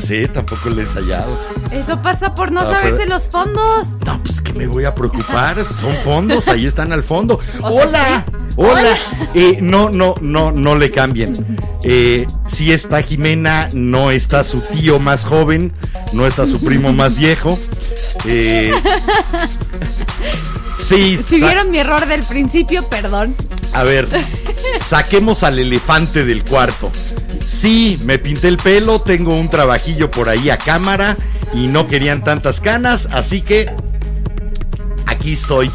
Tampoco me la sé, tampoco la he ensayado. Eso pasa por no Ah, saberse pero- los fondos. No, pues que me voy a preocupar. Son fondos, ahí están al fondo. O sea, ¡Hola! sí. ¡Hola! Hola. Eh, no, no, no, no le cambien. Eh, sí está Jimena, no está su tío más joven, no está su primo más viejo. Eh, sí, Si vieron mi error del principio, perdón. A ver, saquemos al elefante del cuarto. Sí, me pinté el pelo, tengo un trabajillo por ahí a cámara y no querían tantas canas, así que aquí estoy.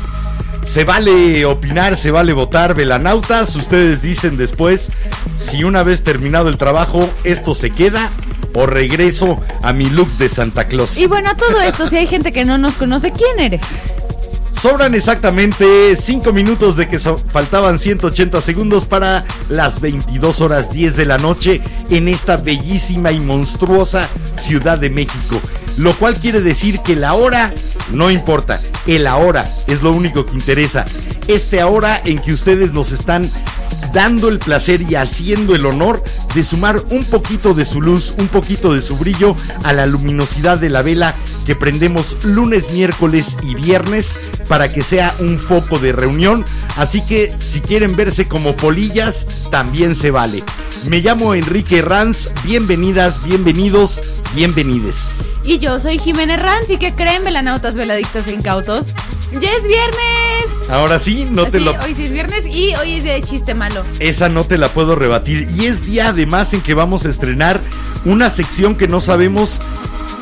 Se vale opinar, se vale votar, velanautas. Ustedes dicen después si una vez terminado el trabajo esto se queda o regreso a mi look de Santa Claus. Y bueno, a todo esto, si hay gente que no nos conoce, ¿quién eres? Sobran exactamente 5 minutos de que faltaban 180 segundos para las 22 horas 10 de la noche en esta bellísima y monstruosa Ciudad de México. Lo cual quiere decir que la hora no importa, el ahora es lo único que interesa. Este ahora en que ustedes nos están dando el placer y haciendo el honor de sumar un poquito de su luz, un poquito de su brillo a la luminosidad de la vela que prendemos lunes, miércoles y viernes para que sea un foco de reunión. Así que si quieren verse como polillas, también se vale. Me llamo Enrique Ranz, bienvenidas, bienvenidos, bienvenides. Y yo soy Jimena Ranz y que creen velanautas, veladictos e incautos. ¡Ya es viernes! Ahora sí, no te Sí, lo... hoy sí es viernes y hoy es día de chiste malo. Esa no te la puedo rebatir. Y es día además en que vamos a estrenar una sección que no sabemos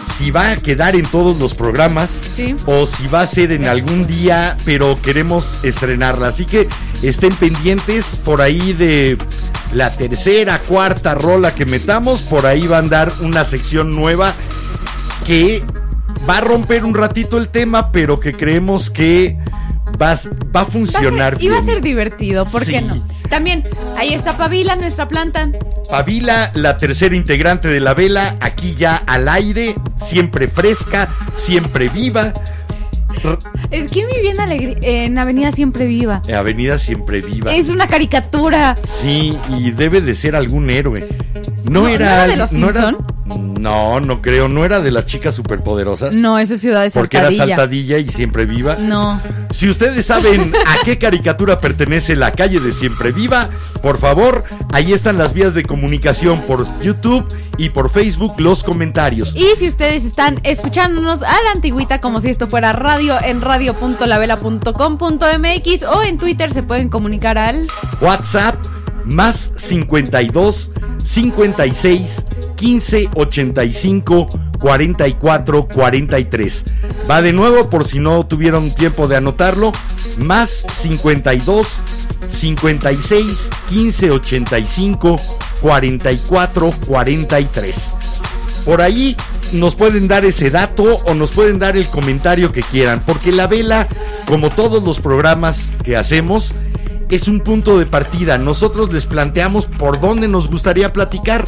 si va a quedar en todos los programas Sí. o si va a ser en algún día, pero queremos estrenarla. Así que estén pendientes por ahí de la tercera, cuarta rola que metamos. Por ahí va a andar una sección nueva que va a romper un ratito el tema, pero que creemos que va, a- va a Va a funcionar ser- y va a bien. ser divertido, ¿por qué no? También, ahí está Pavila, nuestra planta. Pavila, la tercera integrante de la vela, aquí ya al aire, siempre fresca, siempre viva. ¿Quién vivía en, Alegri- en Avenida Siempre Viva? Avenida siempre viva. Es una caricatura. Sí, y debe de ser algún héroe. No, ¿No- era. no era de no era-? No, no creo. No era de las chicas superpoderosas. No, eso es Ciudad de Porque era Saltadilla. saltadilla y siempre viva. No. Si ustedes saben a qué caricatura pertenece la calle de Siempre Viva, por favor, ahí están las vías de comunicación por YouTube y por Facebook, los comentarios. Y si ustedes están escuchándonos a la antigüita como si esto fuera radio en radio.lavela.com.mx o en Twitter se pueden comunicar al WhatsApp más 52 56 15 85 44 43. Va de nuevo por si no tuvieron tiempo de anotarlo. Más 52 56 15 85 44 43. Por ahí nos pueden dar ese dato o nos pueden dar el comentario que quieran, porque la vela, como todos los programas que hacemos, es un punto de partida. Nosotros les planteamos por dónde nos gustaría platicar,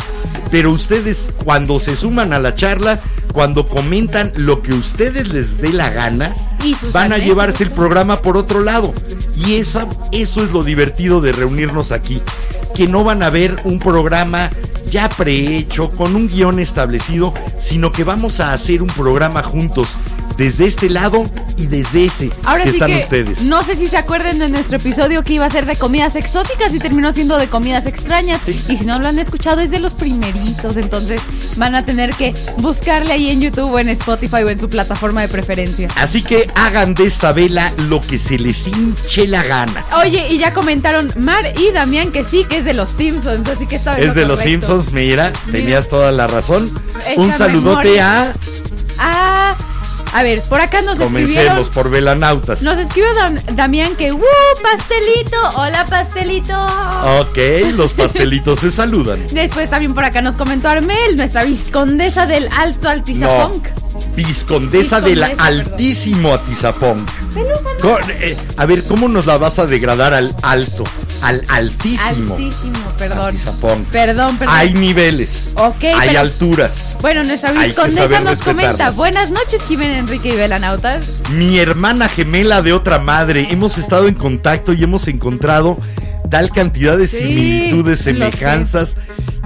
pero ustedes cuando se suman a la charla, cuando comentan lo que ustedes les dé la gana, Y van a llevarse el programa por otro lado. Y esa, eso es lo divertido de reunirnos aquí. Que no van a ver un programa ya prehecho, con un guion establecido, sino que vamos a hacer un programa juntos, desde este lado y desde ese Ahora que sí están que ustedes. no sé si se acuerdan de nuestro episodio que iba a ser de comidas exóticas y terminó siendo de comidas extrañas. Y si no lo han escuchado es de los primeritos, entonces van a tener que buscarle ahí en YouTube o en Spotify o en su plataforma de preferencia. Así que hagan de esta vela lo que se les hinche la gana. Oye, y ya comentaron Mar y Damián que sí, que es de los Simpsons, así que está Es de los Simpsons, mira, tenías toda la razón. Un saludote memoria. a Ah, a ver, por acá nos escribieron. Comencemos por Velanautas. Nos escribió Dam- Damián que, ¡uh! ¡Pastelito! ¡Hola, pastelito! Ok, los pastelitos se saludan. Después también por acá nos comentó Armel, nuestra viscondesa del Alto No, Altizapunk. Viscondesa del Viscondesa, perdón. altísimo Atizapón. ¿no? Eh, a ver, ¿cómo nos la vas a degradar al alto? Al altísimo. Altísimo, perdón. Perdón, perdón. Hay niveles. Ok, Hay pero- alturas. Bueno, nuestra viscondesa nos comenta. Buenas noches, Jiménez Enrique y Belanautas. Mi hermana gemela de otra madre. Hemos estado en contacto y hemos encontrado tal cantidad de Sí, similitudes, semejanzas,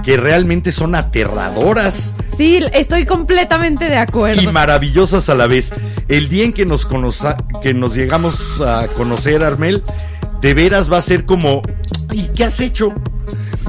que realmente son aterradoras Sí, estoy completamente de acuerdo. y maravillosas a la vez. El día en que nos, conoza- que nos llegamos a conocer, Armel, de veras va a ser como... ¿Y qué has hecho?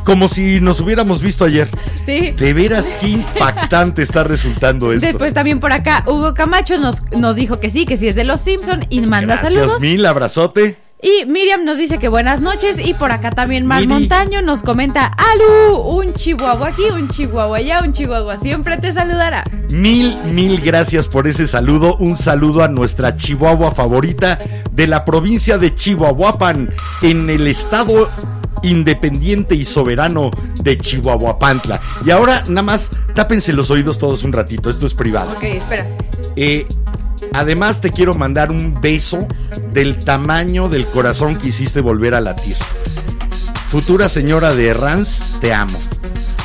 Como si nos hubiéramos visto ayer. Sí. De veras, qué impactante está resultando esto. Después también por acá Hugo Camacho nos, nos dijo que sí, que sí es de los Simpson y manda Gracias saludos. mil, abrazote. Y Miriam nos dice que buenas noches y por acá también Mar Miri. Montaño nos comenta, Alu, un chihuahua aquí, un chihuahua allá, un chihuahua siempre te saludará. Mil, mil gracias por ese saludo. Un saludo a nuestra Chihuahua favorita de la provincia de Chihuahuapan, en el estado independiente y soberano de Chihuahuapantla. Y ahora nada más tápense los oídos todos un ratito, esto es privado. Ok, espera. Eh, además te quiero mandar un beso del tamaño del corazón que hiciste volver a latir. Futura señora de Rans, te amo.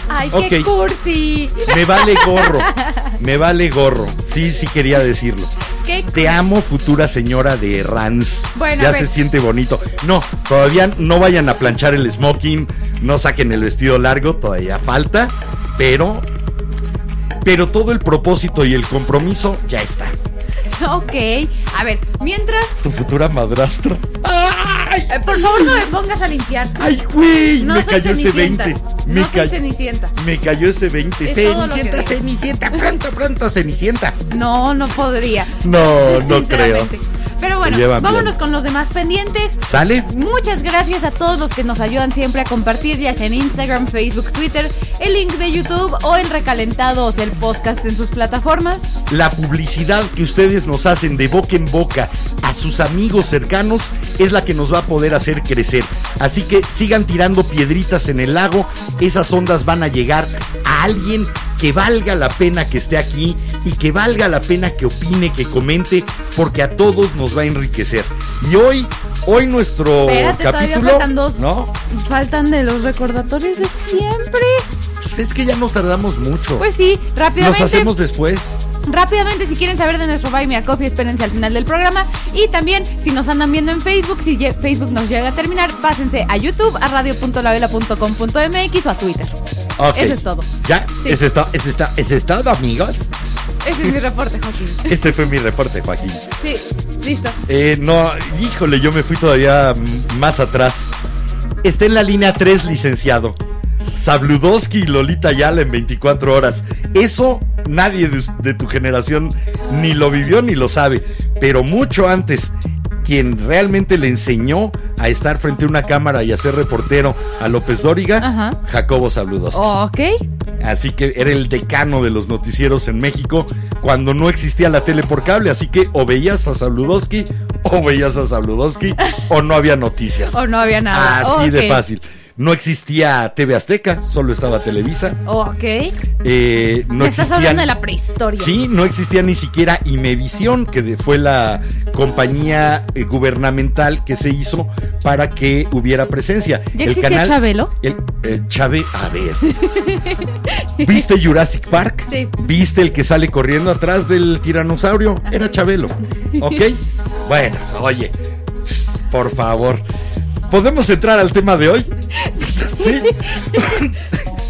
Ay, qué cursi. Me vale gorro. Me vale gorro. Sí, sí quería decirlo. Qué Te amo, futura señora de Rans. Bueno, ya se siente bonito. No, todavía no vayan a planchar el smoking, no saquen el vestido largo, todavía falta, pero pero todo el propósito y el compromiso ya está. Ok. A ver, mientras, Tu futura madrastra. eh, por favor no me pongas a limpiar. Ay, güey, No me soy cayó ese Cenicienta. 20. Me, No soy cayó- Cenicienta. me cayó ese 20. Es Cenicienta. Cenicienta, pronto, pronto, Cenicienta. No, no podría. No, no creo. Pero bueno, vámonos bien. con los demás pendientes. ¿Sale? Muchas gracias a todos los que nos ayudan siempre a compartir, ya sea en Instagram, Facebook, Twitter, el link de YouTube o el recalentado, o sea, el podcast en sus plataformas. La publicidad que ustedes nos hacen de boca en boca a sus amigos cercanos es la que nos va a poder hacer crecer. Así que sigan tirando piedritas en el lago, esas ondas van a llegar a alguien que valga la pena que esté aquí y que valga la pena que opine, que comente, porque a todos nos va a enriquecer. Y hoy, hoy nuestro Espérate, capítulo, faltan dos. ¿no? Faltan de los recordatorios de siempre. Pues es que ya nos tardamos mucho. Pues sí, Los rápidamente. hacemos después. Rápidamente, si quieren saber de nuestro Buy Me a Coffee, espérense al final del programa. Y también, si nos andan viendo en Facebook, si Facebook nos llega a terminar, pásense a YouTube, a radio.lavela.com.mx o a Twitter. Ok. Eso es todo. ¿Ya? Sí. ¿Es, esto, es, esta- ¿Es estado, amigos? Ese es mi reporte, Joaquín. Este fue mi reporte, Joaquín. Sí, listo. Eh, no, híjole, yo me fui todavía más atrás. Está en la línea 3, licenciado. Sabludowski y Lolita Yala en 24 horas. Eso nadie de, tu generación ni lo vivió ni lo sabe. Pero mucho antes, quien realmente le enseñó a estar frente a una cámara y a ser reportero a López Dóriga, Ajá. Jacobo Sabludowski. Ok. Así que era el decano de los noticieros en México cuando no existía la tele por cable. Así que o veías a Sabludowski o veías a Sabludowski o no había noticias. O no había nada. Así de fácil. No existía TV Azteca, solo estaba Televisa. Ok. Eh, no Me estás hablando de la prehistoria. Sí, no existía ni siquiera Imevisión, que fue la compañía eh, gubernamental que se hizo para que hubiera presencia. ¿Ya existía Chabelo? El, eh, Chabe, a ver. ¿Viste Jurassic Park? Sí. ¿Viste el que sale corriendo atrás del tiranosaurio? Era Chabelo. ¿Ok? Bueno, oye, por favor. ¿Podemos entrar al tema de hoy? Sí.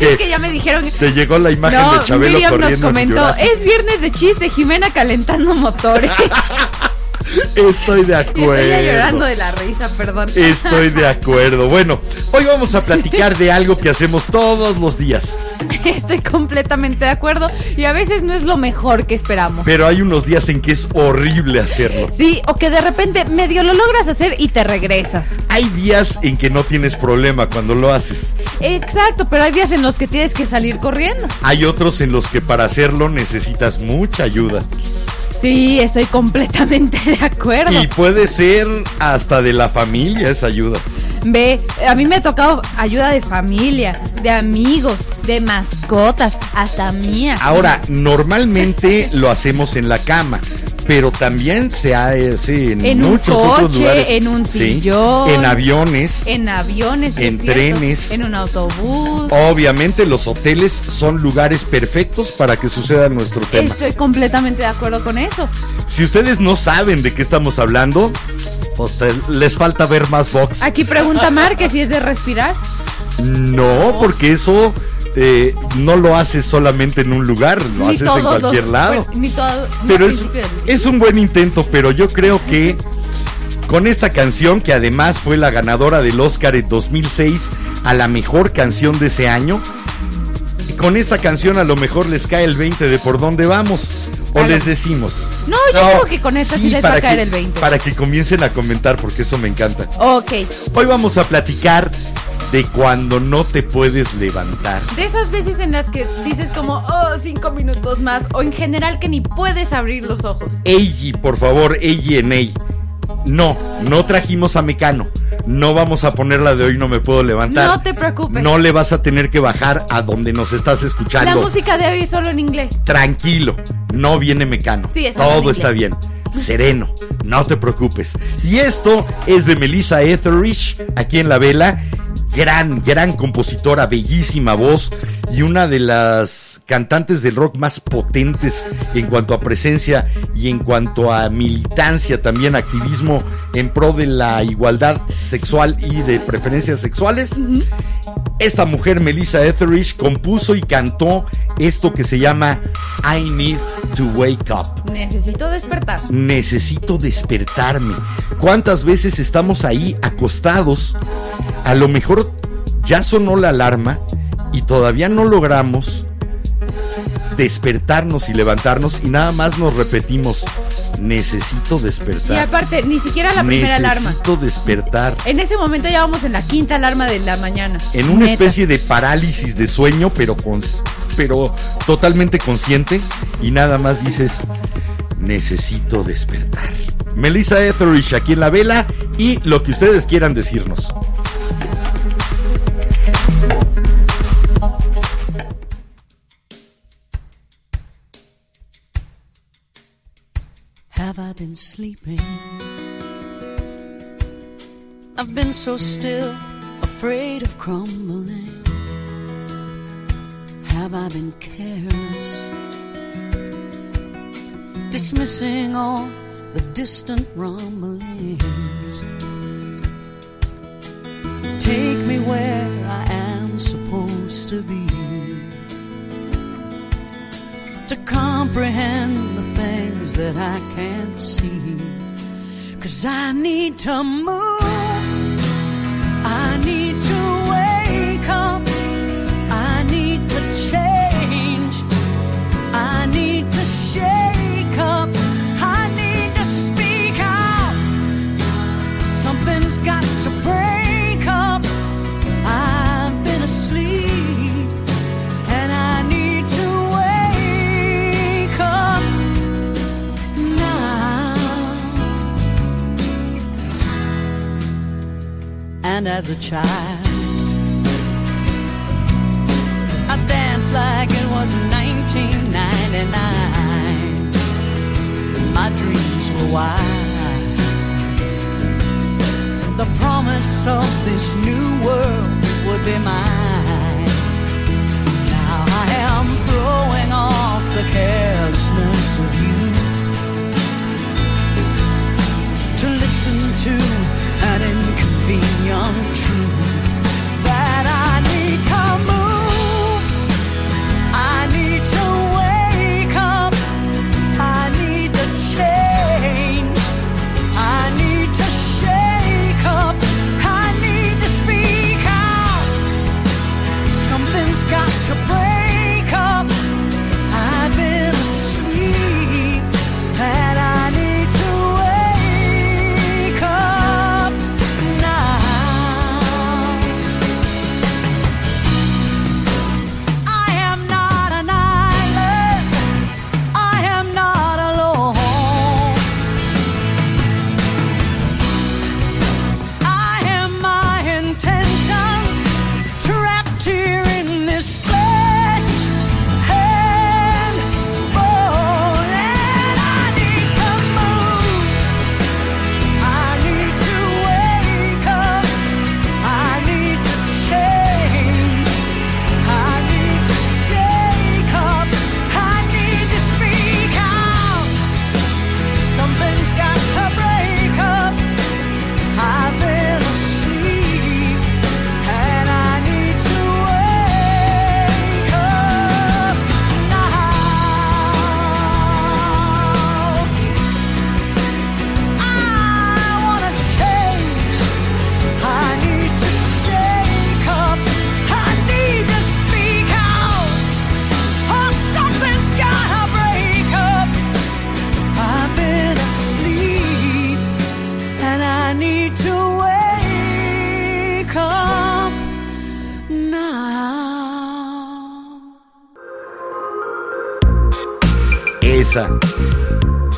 Es que ya me dijeron. Te llegó la imagen No, de Chabelo Miriam nos corriendo en comentó, es viernes de chiste, Jimena calentando motores. Estoy de acuerdo. estoy llorando de la risa, perdón. Estoy de acuerdo. Bueno, hoy vamos a platicar de algo que hacemos todos los días. Estoy completamente de acuerdo y a veces no es lo mejor que esperamos. Pero hay unos días en que es horrible hacerlo. Sí, o que de repente medio lo logras hacer y te regresas. Hay días en que no tienes problema cuando lo haces. Exacto, pero hay días en los que tienes que salir corriendo. Hay otros en los que para hacerlo necesitas mucha ayuda. Sí, estoy completamente de acuerdo. Y puede ser hasta de la familia esa ayuda. Ve, a mí me ha tocado ayuda de familia, de amigos, de mascotas, hasta mía. Ahora, normalmente lo hacemos en la cama, pero también se hace en, En un muchos otros lugares. en un Sí, sillón. en aviones. En aviones, En cierto, trenes. en un autobús. Obviamente los hoteles son lugares perfectos para que suceda nuestro tema. Estoy completamente de acuerdo con eso. Si ustedes no saben de qué estamos hablando, pues te- les falta ver más box. Aquí pregunta Mar que si es de respirar. No, porque eso eh, no lo haces solamente en un lugar, lo haces en los- cualquier lado. bueno, ni todo, Pero es, un buen intento, pero yo creo que con esta canción, que además fue la ganadora del Oscar en 2006 a la mejor canción de ese año, con esta canción a lo mejor les cae el 20 de por dónde vamos. O Claro. les decimos. No, yo creo que con esta sí les va a caer que- el 20. Para que comiencen a comentar, porque eso me encanta. Ok. Hoy vamos a platicar de cuando no te puedes levantar. De esas veces en las que dices como, oh, cinco minutos más, o en general que ni puedes abrir los ojos. Eiji, por favor, Eiji en Ei. No, no trajimos a Mecano. No vamos a poner la de hoy no me puedo levantar. No te preocupes. No le vas a tener que bajar a donde nos estás La escuchando. música de hoy es solo en inglés. Tranquilo, no viene Mecano. Sí, es Todo está bien. Sereno, no te preocupes. Y esto es de Melissa Etheridge, aquí en la vela. Gran, gran compositora, bellísima voz y una de las cantantes del rock más potentes en cuanto a presencia y en cuanto a militancia, también activismo en pro de la igualdad sexual y de preferencias sexuales. Esta mujer, Melissa Etheridge, compuso y cantó esto que se llama I Need to Wake Up. Necesito despertar. Necesito despertarme. ¿Cuántas veces estamos ahí acostados? A lo mejor ya sonó la alarma y todavía no logramos despertarnos y levantarnos y nada más nos repetimos, necesito Y despertar. aparte, ni siquiera la primera alarma. necesito despertar. En ese momento ya vamos en la quinta alarma de la mañana. en una Neta. especie de parálisis de sueño, pero con, pero totalmente consciente y nada más dices necesito despertar. Melissa Etheridge aquí en la vela y lo que ustedes quieran decirnos. Have I been sleeping? I've been so still, afraid of crumbling. Have I been careless? Dismissing all the distant rumblings. Take me where I am supposed to be to comprehend things that I can't see. Cause I need to move. And as a child, I danced like it was 1999. My dreams were wild. The promise of this new world would be mine. Now I am throwing off the carelessness of youth to listen to an truth that I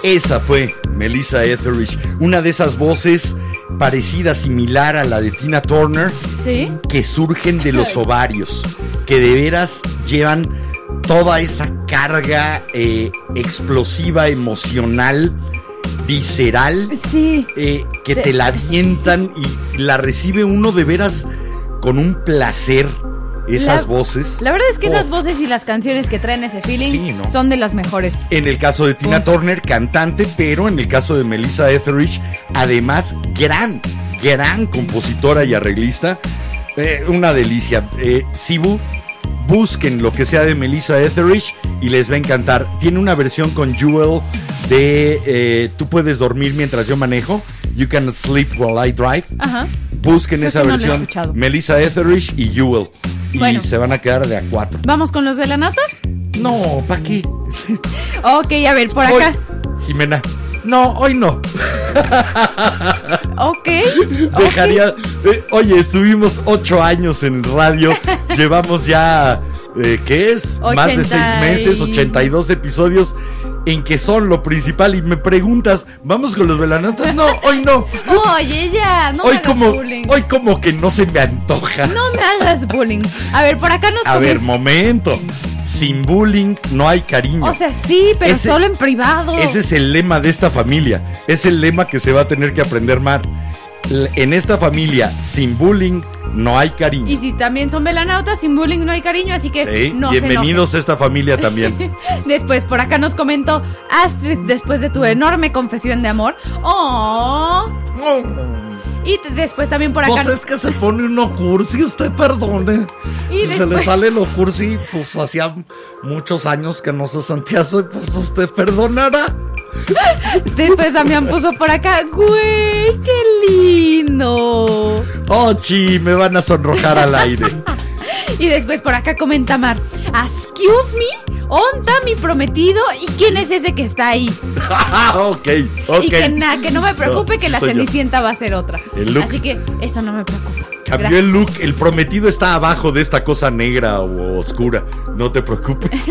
Esa fue Melissa Etheridge, una de esas voces parecida, similar a la de Tina Turner, ¿Sí? que surgen de los ovarios, que de veras llevan toda esa carga eh, explosiva, emocional, visceral, Sí. eh, que te la avientan y la recibe uno de veras con un placer. Esas La- voces. La verdad es que esas voces y las canciones que traen ese feeling Sí, ¿no? son de las mejores. En el caso de Tina. Turner, cantante, pero en el caso de Melissa Etheridge, además, gran, gran compositora y arreglista. Eh, una delicia. Eh, Sibu, busquen lo que sea de Melissa Etheridge y les va a encantar. Tiene una versión con Jewel de eh, Tú puedes dormir mientras yo manejo. You can sleep while I drive. Ajá. Busquen Creo esa no versión. Melissa Etheridge y Jewel. Y Bueno. se van a quedar de a cuatro. ¿Vamos con los velanotas? No, ¿para qué? Ok, a ver, por Hoy, acá. Jimena. No, hoy no. Ok. Dejaría. eh, oye, estuvimos ocho años en radio. Llevamos ya. eh, ¿Qué es? Más de seis 80 y- meses, 82 episodios en que son lo principal. Y me preguntas, ¿vamos con los velanotas? No, hoy no. Oye, ya, no me hoy hagas como, bullying. hoy como que no se me antoja. No me hagas bullying. A ver, por acá nos A ver, momento. Sin bullying no hay cariño. O sea, sí, pero Ese- solo en privado. Ese es el lema de esta familia. Es el lema que se va a tener que aprender Mar. En esta familia, sin bullying, no hay cariño. Y si también son velanautas, sin bullying no hay cariño, así que Sí, no se bienvenidos a esta familia también. Después, por acá nos comentó Astrid, después de tu enorme confesión de amor. Oh. Y después también por acá. Pues es que se pone uno cursi, usted perdone. Y se le sale lo cursi, pues hacía muchos años que no se sentía así, pues usted perdonará. Después Damián puso por acá. Güey, qué lindo. Oh, chi, me van a sonrojar al aire. Y después por acá comenta Mar. Excuse me. ¿Onta mi prometido? ¿Y quién es ese que está ahí? ok, ok. Y que nada, que no me preocupe No, que la yo. cenicienta va a ser otra. Así que eso no me preocupa. Cambió Gracias. el look, el prometido está abajo de esta cosa negra o oscura. No te preocupes.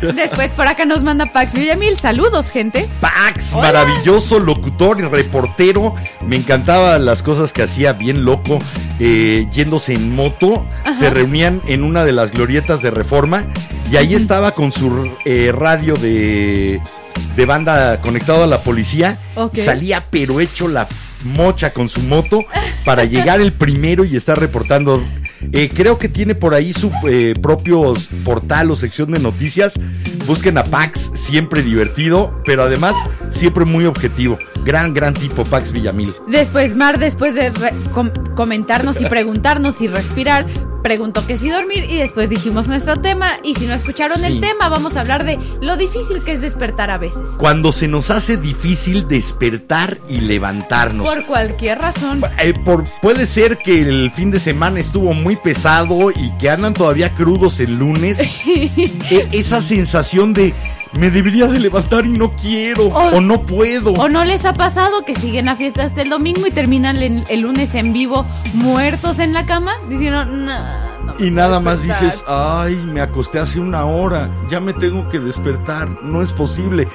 Después por acá nos manda Pax Villamil. Saludos, gente. Pax, Hola. maravilloso locutor y reportero. Me encantaban las cosas que hacía bien loco, eh, yéndose en moto. Se reunían en una de las glorietas de Reforma y ahí estaba con su eh, radio de, de banda conectado a la policía. Salía pero hecho la mocha con su moto para llegar el primero y estar reportando. Eh, creo que tiene por ahí su eh, propio portal o sección de noticias. Busquen a Pax, siempre divertido, pero además siempre muy objetivo. Gran, gran tipo, Pax Villamil. Después Mar, después de com- comentarnos y preguntarnos y respirar, preguntó que si dormir y después dijimos nuestro tema. Y si no escucharon Sí. el tema, vamos a hablar de lo difícil que es despertar a veces. Cuando se nos hace difícil despertar y levantarnos. Por cualquier razón. Eh, por- puede ser que el fin de semana estuvo muy pesado y que andan todavía crudos el lunes. E- esa sensación de me debería de levantar y no quiero O- o, no puedo. ¿O no les ha pasado que siguen a fiesta hasta el domingo y terminan el, el lunes en vivo muertos en la cama? Diciendo, "No, y nada más despertar". dices, ay, me acosté hace una hora, ya me tengo que despertar, no es posible.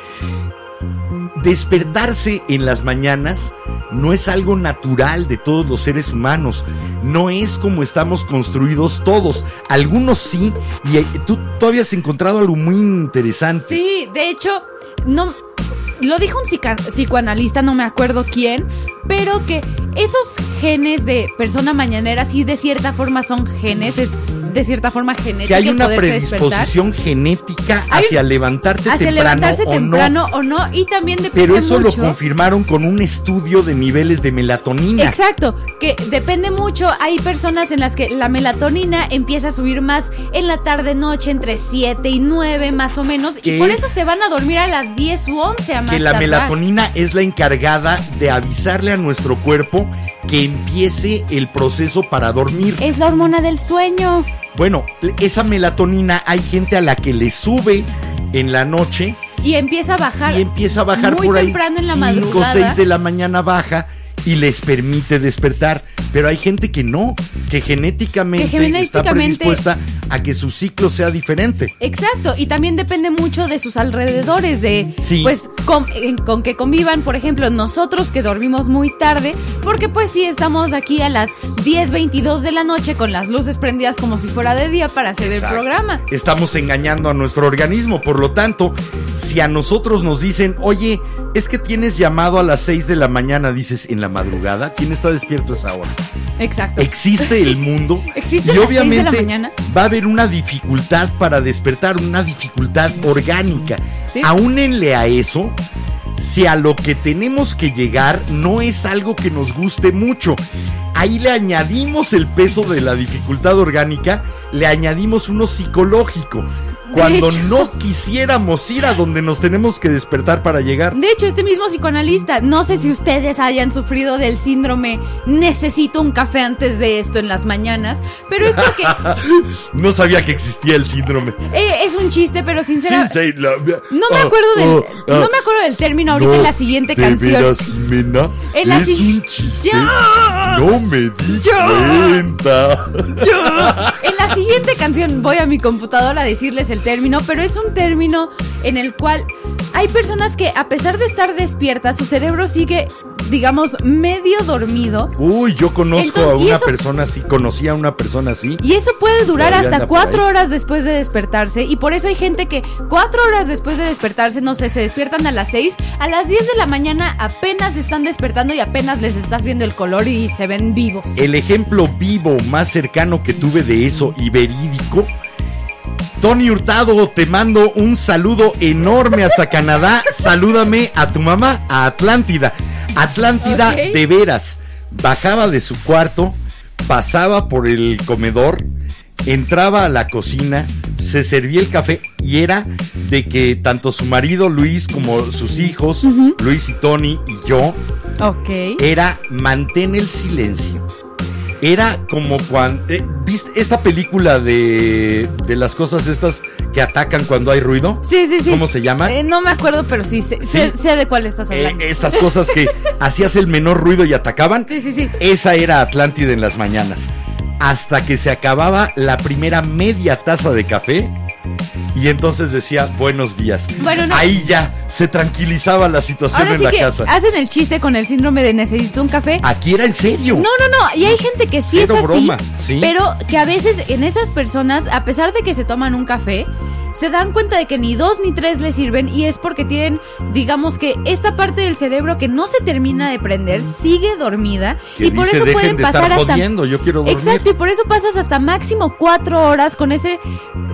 Despertarse en las mañanas no es algo natural de todos los seres humanos, no es como estamos construidos todos, algunos sí, y tú, tú habías encontrado algo muy interesante. Sí, de hecho, no lo dijo un psicoanalista, no me acuerdo quién, pero que esos genes de persona mañanera sí de cierta forma son genes, es de cierta forma genética que hay una despertar. predisposición genética hacia levantarte hacia temprano levantarse o temprano no. o no y también depende Pero eso mucho. lo confirmaron con un estudio de niveles de melatonina. Exacto, que depende mucho. Hay personas en las que la melatonina empieza a subir más en la tarde noche entre 7 y 9 más o menos y ¿Qué por es? eso se van a dormir a las 10 u 11 a más que la tardar. melatonina es la encargada de avisarle a nuestro cuerpo que empiece el proceso para dormir. Es la hormona del sueño. Bueno, esa melatonina hay gente a la que le sube en la noche Y empieza a bajar. y empieza a bajar muy por ahí temprano en la 5 o madrugada. 6 de la mañana baja y les permite despertar. Pero hay gente que no, que genéticamente, Que genéticamente- está predispuesta a que su ciclo sea diferente. Exacto, y también depende mucho de sus alrededores, de Sí. pues con, con que convivan, por ejemplo, nosotros que dormimos muy tarde, porque pues sí estamos aquí a las 10, 22 de la noche con las luces prendidas como si fuera de día para hacer Exacto. el programa. Estamos engañando a nuestro organismo, por lo tanto, si a nosotros nos dicen, oye, es que tienes llamado a las 6 de la mañana, dices, en la madrugada, ¿quién está despierto a esa hora? Exacto. Existe el mundo ¿Existe y las seis de la obviamente mañana? va a haber una dificultad para despertar, una dificultad orgánica. Sí. Aúnenle a eso si a lo que tenemos que llegar no es algo que nos guste mucho. Ahí le añadimos el peso de la dificultad orgánica, le añadimos uno psicológico. Cuando no quisiéramos ir a donde nos tenemos que despertar para llegar. De hecho, este mismo psicoanalista, no sé si ustedes hayan sufrido del síndrome necesito un café antes de esto en las mañanas, pero es porque No sabía que existía el síndrome. eh, es un chiste, pero sinceramente... sí, la- No me oh, acuerdo del, oh, no ah. me acuerdo del término ahorita en la siguiente ¿De canción. veras, Mena? En la es si- un chiste. ¡Ya! No me di ¡Ya! cuenta. En la siguiente canción voy a mi computadora a decirles el término, pero es un término en el cual hay personas que a pesar de estar despiertas, su cerebro sigue, digamos, medio dormido. Uy, yo conozco Entonces, a ¿y una eso? persona así, conocí a una persona así. Y eso puede durar hasta cuatro horas después de despertarse. Y por eso hay gente que cuatro horas después de despertarse, no sé, se despiertan a las seis. A las 10 de la mañana apenas están despertando y apenas les estás viendo el color y se ven vivos. El ejemplo vivo más cercano que tuve de eso y verídico. Tony Hurtado, te mando un saludo enorme hasta Canadá. Salúdame a tu mamá, a Atlántida. Atlántida, de veras, bajaba de su cuarto, pasaba por el comedor, entraba a la cocina, se servía el café y era de que tanto su marido Luis como sus hijos, Luis y Tony y yo, Ok. era mantén el silencio. Era como cuando... eh, ¿Viste esta película de, de las cosas estas que atacan cuando hay ruido? Sí, sí, sí. ¿Cómo se llama? Eh, no me acuerdo, pero sí, sé, sé- sé de cuál estás Eh, hablando. estas cosas que hacías el menor ruido y atacaban. Sí, sí, sí. Esa era Atlántida en las mañanas. Hasta que se acababa la primera media taza de café. Y entonces decía buenos días. Bueno, no. Ahí ya se tranquilizaba la situación Ahora en sí la que casa. hacen el chiste con el síndrome de necesito un café. Aquí era en serio. No, no, no. Y hay gente que sí Cero es así. broma, sí. Pero que a veces en esas personas, a pesar de que se toman un café, se dan cuenta de que ni dos ni tres les sirven y es porque tienen, digamos que esta parte del cerebro que no se termina de prender sigue dormida Que y por dice, eso "Dejen pueden de pasar estar hasta jodiendo, yo quiero dormir". exacto y por eso pasas hasta máximo cuatro horas con ese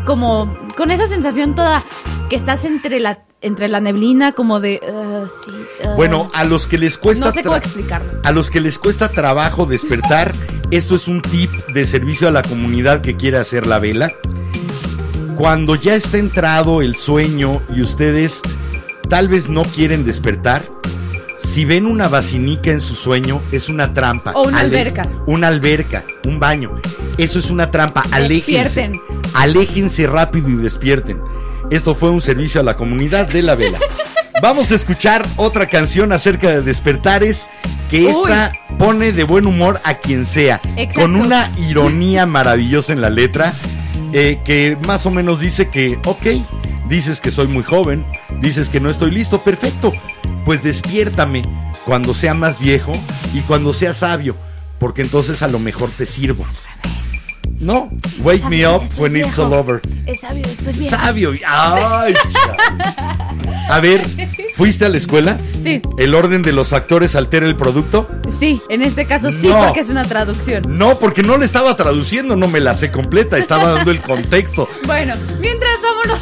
como con esa sensación toda que estás entre la entre la neblina como de "Ah, sí, ah". Bueno, a los que les cuesta no sé cómo explicarlo. a los que les cuesta trabajo despertar, esto es un tip de servicio a la comunidad que quiere hacer la vela. Cuando ya está entrado el sueño y ustedes tal vez no quieren despertar, si ven una vacinica en su sueño, es una trampa. O una Ale- alberca. Una alberca, un baño. Eso es una trampa. Aléjense. Despierten. Aléjense rápido y despierten. Esto fue un servicio a la comunidad de la vela. Vamos a escuchar otra canción acerca de despertares que Uy. esta pone de buen humor a quien sea. Exacto. Con una ironía maravillosa en la letra eh, que más o menos dice que, ok, dices que soy muy joven, dices que no estoy listo, perfecto. Pues despiértame cuando sea más viejo y cuando sea sabio, porque entonces a lo mejor te sirvo. No, wake me up when it's all over. Es sabio después viejo. Sabio. Ay. A ver, ¿fuiste a la escuela? Sí. ¿El orden de los actores altera el producto? Sí, en este caso sí, No. porque es una traducción. No, porque no le estaba traduciendo, no me la sé completa, estaba dando el contexto. Bueno, mientras vámonos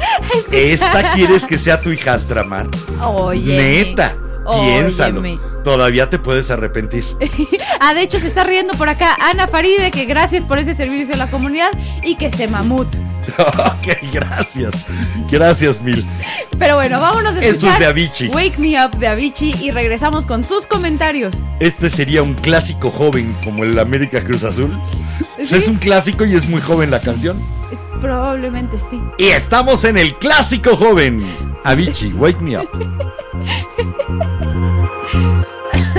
a. Esta quieres que sea tu hijastra, Mar. Oye. Neta, piénsalo. Todavía te puedes arrepentir. ah, de hecho se está riendo por acá Ana Faride, que gracias por ese servicio a la comunidad y que se mamut. ok, gracias. Gracias mil. Pero bueno, vámonos a Esto es escuchar de Avicii. Wake Me Up de Avicii y regresamos con sus comentarios. Este sería un clásico joven como el América Cruz Azul. ¿Sí? Es un clásico y es muy joven la canción. Eh, Probablemente sí. Y estamos en el clásico joven. Avicii, Wake Me Up.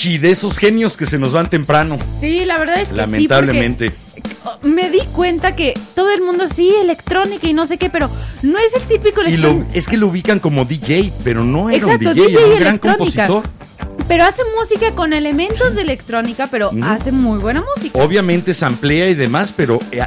De esos genios que se nos van temprano, Sí, la verdad es que lamentablemente. sí, me di cuenta que todo el mundo sí, electrónica y no sé qué, pero no es el típico y lo, electrónica. es que lo ubican como DJ, pero no era Exacto, un DJ, DJ era un gran compositor. Pero hace música con elementos de electrónica, pero hace muy buena música. Obviamente se amplía y demás, pero eh,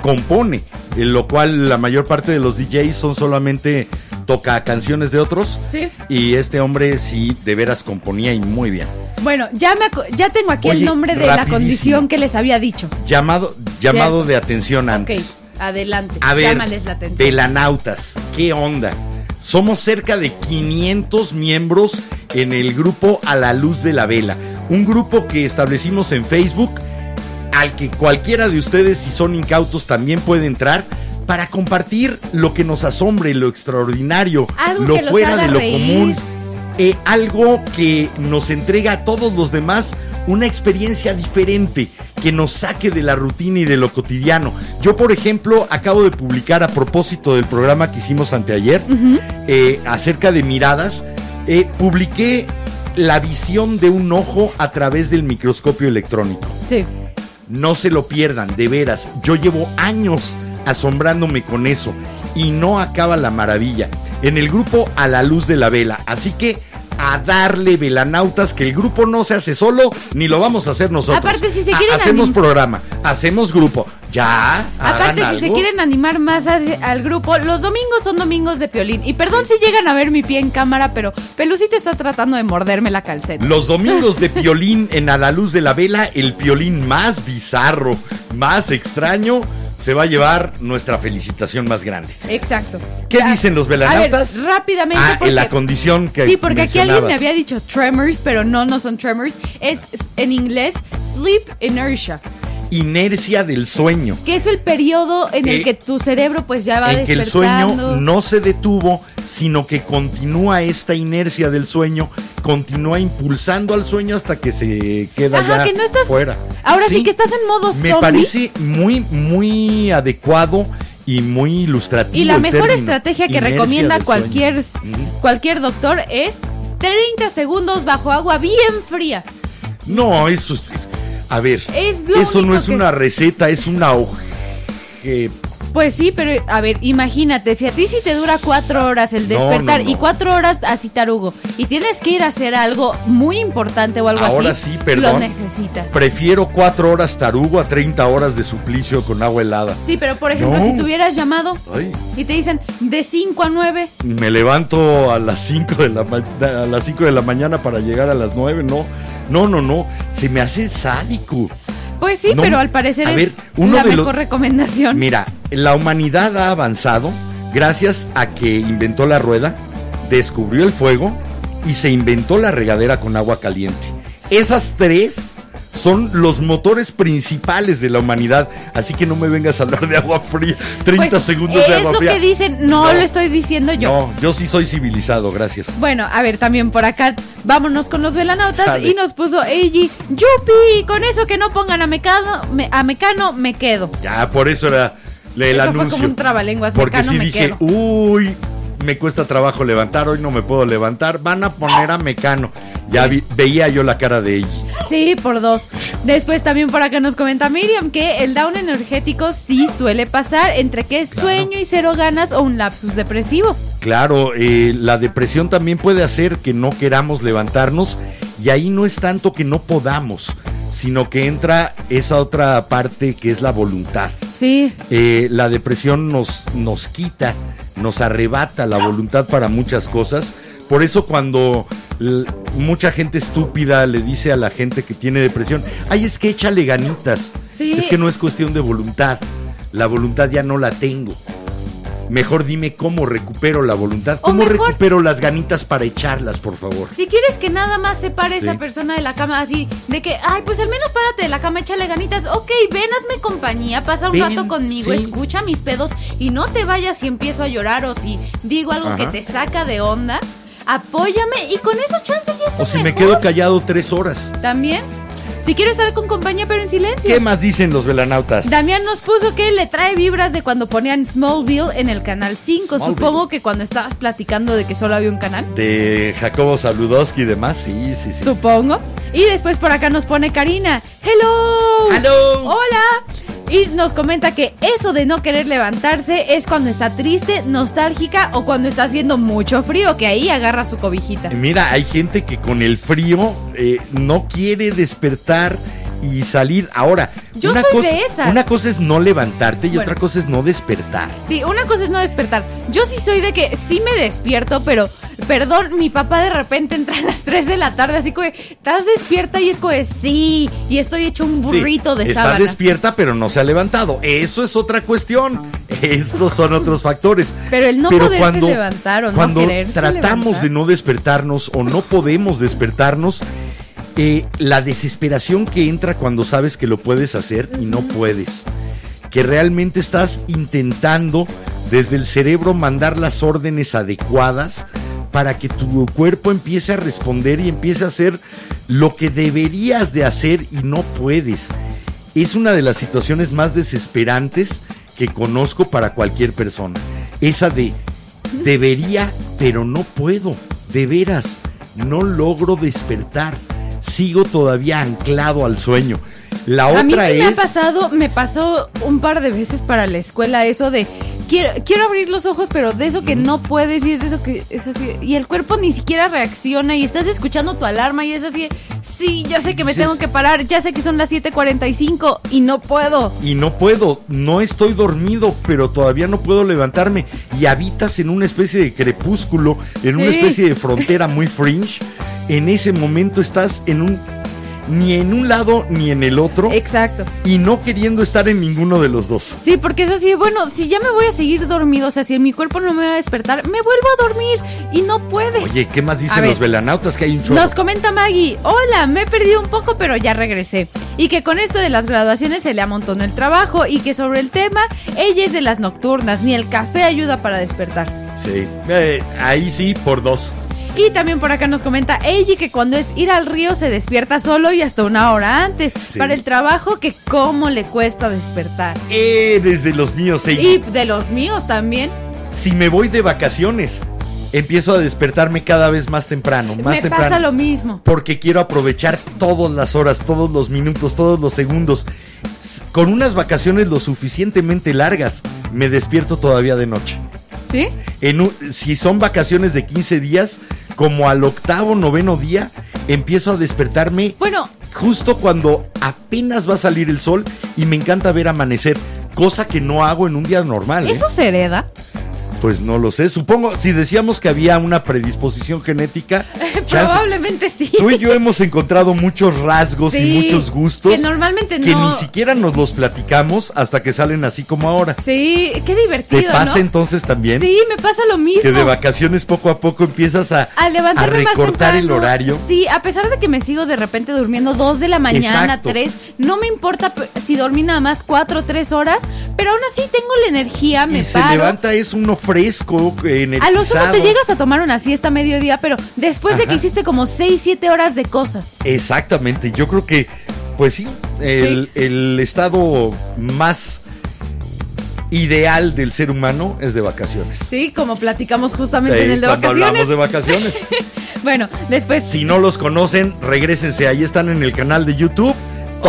compone, en lo cual la mayor parte de los DJs son solamente toca canciones de otros. Sí. Y este hombre sí, de veras componía y muy bien. Bueno, ya me ya tengo aquí el nombre de la condición que les había dicho. Llamado, llamado Cierto. de atención antes. Ok, adelante. A ver, Llámales la atención. Velanautas, ¿qué onda? Somos cerca de 500 miembros en el grupo A la Luz de la Vela, un grupo que establecimos en Facebook, al que cualquiera de ustedes, si son incautos, también puede entrar para compartir lo que nos asombre, lo extraordinario, Algo lo fuera de lo reír. común. Eh, algo que nos entrega a todos los demás una experiencia diferente que nos saque de la rutina y de lo cotidiano. Yo, por ejemplo, acabo de publicar a propósito del programa que hicimos anteayer eh, acerca de miradas, eh, publiqué la visión de un ojo a través del microscopio electrónico. Sí. No se lo pierdan, de veras. Yo llevo años asombrándome con eso y no acaba la maravilla. En el grupo A la Luz de la Vela. Así que a darle velanautas que el grupo no se hace solo ni lo vamos a hacer nosotros. Aparte, si se quieren hacemos programa, hacemos grupo. Ya, Aparte, si se quieren animar más a- al grupo, los domingos son domingos de piolín. Y perdón si llegan a ver mi pie en cámara, pero Pelucita está tratando de morderme la calceta. Los domingos de piolín en A la Luz de la Vela, el piolín más bizarro, más extraño, se va a llevar nuestra felicitación más grande. Exacto. ¿Qué Ya. dicen los velanautas? A ver, rápidamente. Ah, en la condición que Sí, porque aquí alguien me había dicho tremors, pero no, no son tremors. Es en inglés sleep inertia, Inercia del sueño. que es el periodo en el Eh, que tu cerebro pues ya va en que el sueño no se detuvo, sino que continúa esta inercia del sueño, continúa impulsando al sueño hasta que se queda Ajá, ya que no estás- fuera. Ahora sí que estás en modo Me zombie. parece muy, muy adecuado y muy ilustrativo. Y la mejor término, estrategia que recomienda cualquier, cualquier doctor es 30 segundos bajo agua bien fría. No, eso es. A ver, Es eso no es que- una receta, es una hoja. que- Pues sí, pero a ver, imagínate, si a ti sí te dura cuatro horas el despertar no, no. y cuatro horas así tarugo y tienes que ir a hacer algo muy importante o algo Ahora así, sí, perdón. lo necesitas. Prefiero cuatro horas tarugo a 30 horas de suplicio con agua helada. Sí, pero por ejemplo, si te hubieras llamado Ay. y te dicen de 5 a 9, Me levanto a las 5 de la a las 5 de la mañana para llegar a las 9, no. No, no, no, se me hace sádico. Pues sí, No, pero al parecer a es ver, uno la de mejor los- recomendación. Mira, la humanidad ha avanzado gracias a que inventó la rueda, descubrió el fuego y se inventó la regadera con agua caliente. Esas tres son los motores principales de la humanidad, así que no me vengas a hablar de agua fría, 30 Pues, segundos de es agua lo fría. que dicen, no, No. lo estoy diciendo yo. No, yo sí soy civilizado, gracias. Bueno, a ver, también por acá, vámonos con los velanautas Sale. y nos puso Eiji, yupi, con eso que no pongan a Mecano, me- a Mecano me quedo. Ya, por eso era el Eso fue anuncio. como un trabalenguas, Porque Mecano sí me dije, quedo. uy, me cuesta trabajo levantar, hoy no me puedo levantar, van a poner a Mecano. Ya vi- veía yo la cara de ella. Sí, por dos. Después también por acá nos comenta Miriam que el down energético sí suele pasar entre que Claro. sueño y cero ganas o un lapsus depresivo. Claro, eh, la depresión también puede hacer que no queramos levantarnos y ahí no es tanto que no podamos, sino que entra esa otra parte que es la voluntad. Sí, Eh, la depresión nos, nos quita, nos arrebata la voluntad para muchas cosas. Por eso cuando mucha gente estúpida le dice a la gente que tiene depresión, ay, es que échale ganitas. Sí. Es que no es cuestión de voluntad. La voluntad ya no la tengo. Mejor dime cómo recupero la voluntad. O ¿Cómo mejor- recupero las ganitas para echarlas, por favor? si quieres que nada más se pare esa persona de la cama así, de que, ay, pues al menos párate de la cama, échale ganitas, ok, ven, hazme compañía, pasa un Ven, rato conmigo, sí. escucha mis pedos y no te vayas si empiezo a llorar o si digo algo que te saca de onda, apóyame y con eso chance ya estoy O si me quedo callado tres horas. También, si quiero estar con compañía pero en silencio. ¿Qué más dicen los velanautas? Damián nos puso que le trae vibras de cuando ponían Smallville en el canal 5. Smallville. Supongo que cuando estabas platicando de que solo había un canal. De Jacobo Saludowski y demás, sí, sí, sí. Supongo. Y después por acá nos pone Karina. ¡Hello! Hello. ¡Hola! Y nos comenta que eso de no querer levantarse es cuando está triste, nostálgica o cuando está haciendo mucho frío, que ahí agarra su cobijita. Mira, hay gente que con el frío eh, no quiere despertar y salir. Ahora, Yo una, soy cosa, de esas. una cosa es no levantarte y Bueno. otra cosa es no despertar. Sí, una cosa es no despertar. Yo sí soy de que sí me despierto, pero perdón, mi papá de repente entra a las 3 de la tarde, así que estás despierta y es como sí, y estoy hecho un burrito Sí, de está sábanas. despierta, pero no se ha levantado. Eso es otra cuestión. Esos son otros factores. Pero el no poderse levantar o no cuando quererse tratamos levantar. de no despertarnos o no podemos despertarnos, eh, la desesperación que entra cuando sabes que lo puedes hacer y no puedes. Que realmente estás intentando desde el cerebro mandar las órdenes adecuadas para que tu cuerpo empiece a responder y empiece a hacer lo que deberías de hacer y no puedes. Es una de las situaciones más desesperantes que conozco para cualquier persona. Esa de debería, pero no puedo. De veras, no logro despertar. Sigo todavía anclado al sueño. La A mí otra me ha pasado, me pasó un par de veces para la escuela eso de quiero, quiero abrir los ojos, pero de eso que no puedes y es de eso que es así. Y el cuerpo ni siquiera reacciona y estás escuchando tu alarma y es así, sí, ya sé que me tengo que parar, ya sé que son las 7:45 y no puedo. y no puedo, no estoy dormido, pero todavía no puedo levantarme. Y habitas en una especie de crepúsculo, en una especie de frontera muy fringe. En ese momento estás en un ni en un lado ni en el otro Exacto. y no queriendo estar en ninguno de los dos. Sí, porque es así, bueno, si ya me voy a seguir dormido, o sea, si mi cuerpo no me va a despertar, me vuelvo a dormir y no puedes. Oye, ¿qué más A dicen ver. los velanautas? Que hay un chorro. Nos comenta Maggie, hola, me he perdido un poco, pero ya regresé. Y que con esto de las graduaciones se le amontonó el trabajo y que sobre el tema, ella es de las nocturnas, ni el café ayuda para despertar. Sí, eh, ahí sí, por dos. Y también por acá nos comenta Eiji que cuando es ir al río se despierta solo y hasta una hora antes. Sí. Para el trabajo que cómo le cuesta despertar. Eres de los míos, Eiji. Y de los míos también. Si me voy de vacaciones, empiezo a despertarme cada vez más temprano, más me temprano. pasa lo mismo. porque quiero aprovechar todas las horas, todos los minutos, todos los segundos. Con unas vacaciones lo suficientemente largas, me despierto todavía de noche. ¿Sí? En un- si son vacaciones de 15 días, como al octavo, noveno día, empiezo a despertarme Bueno, justo cuando apenas va a salir el sol y me encanta ver amanecer, cosa que no hago en un día normal. ¿eh? ¿eso se hereda? Pues no lo sé, supongo, si decíamos que había una predisposición genética, chance- Probablemente sí. Tú y yo hemos encontrado muchos rasgos y muchos gustos que normalmente que no. ni siquiera nos los platicamos hasta que salen así como ahora. Sí, qué divertido, ¿Te pasa ¿no? entonces también? Sí, me pasa lo mismo. Que de vacaciones poco a poco empiezas a, a levantarme a más recortar el horario. Sí, a pesar de que me sigo de repente durmiendo dos de la mañana, tres, no me importa si dormí nada más cuatro o tres horas, pero aún así tengo la energía, me y se paro. levanta es uno fresco, a energizado. lo sumo te llegas a tomar una siesta a mediodía, pero después de que hiciste como seis, siete horas de cosas. Exactamente, yo creo que, pues sí, el, el estado más ideal del ser humano es de vacaciones. Sí, como platicamos justamente Sí, en el de cuando vacaciones. hablamos de vacaciones. Bueno, después Si no los conocen, regresense. Ahí están en el canal de YouTube.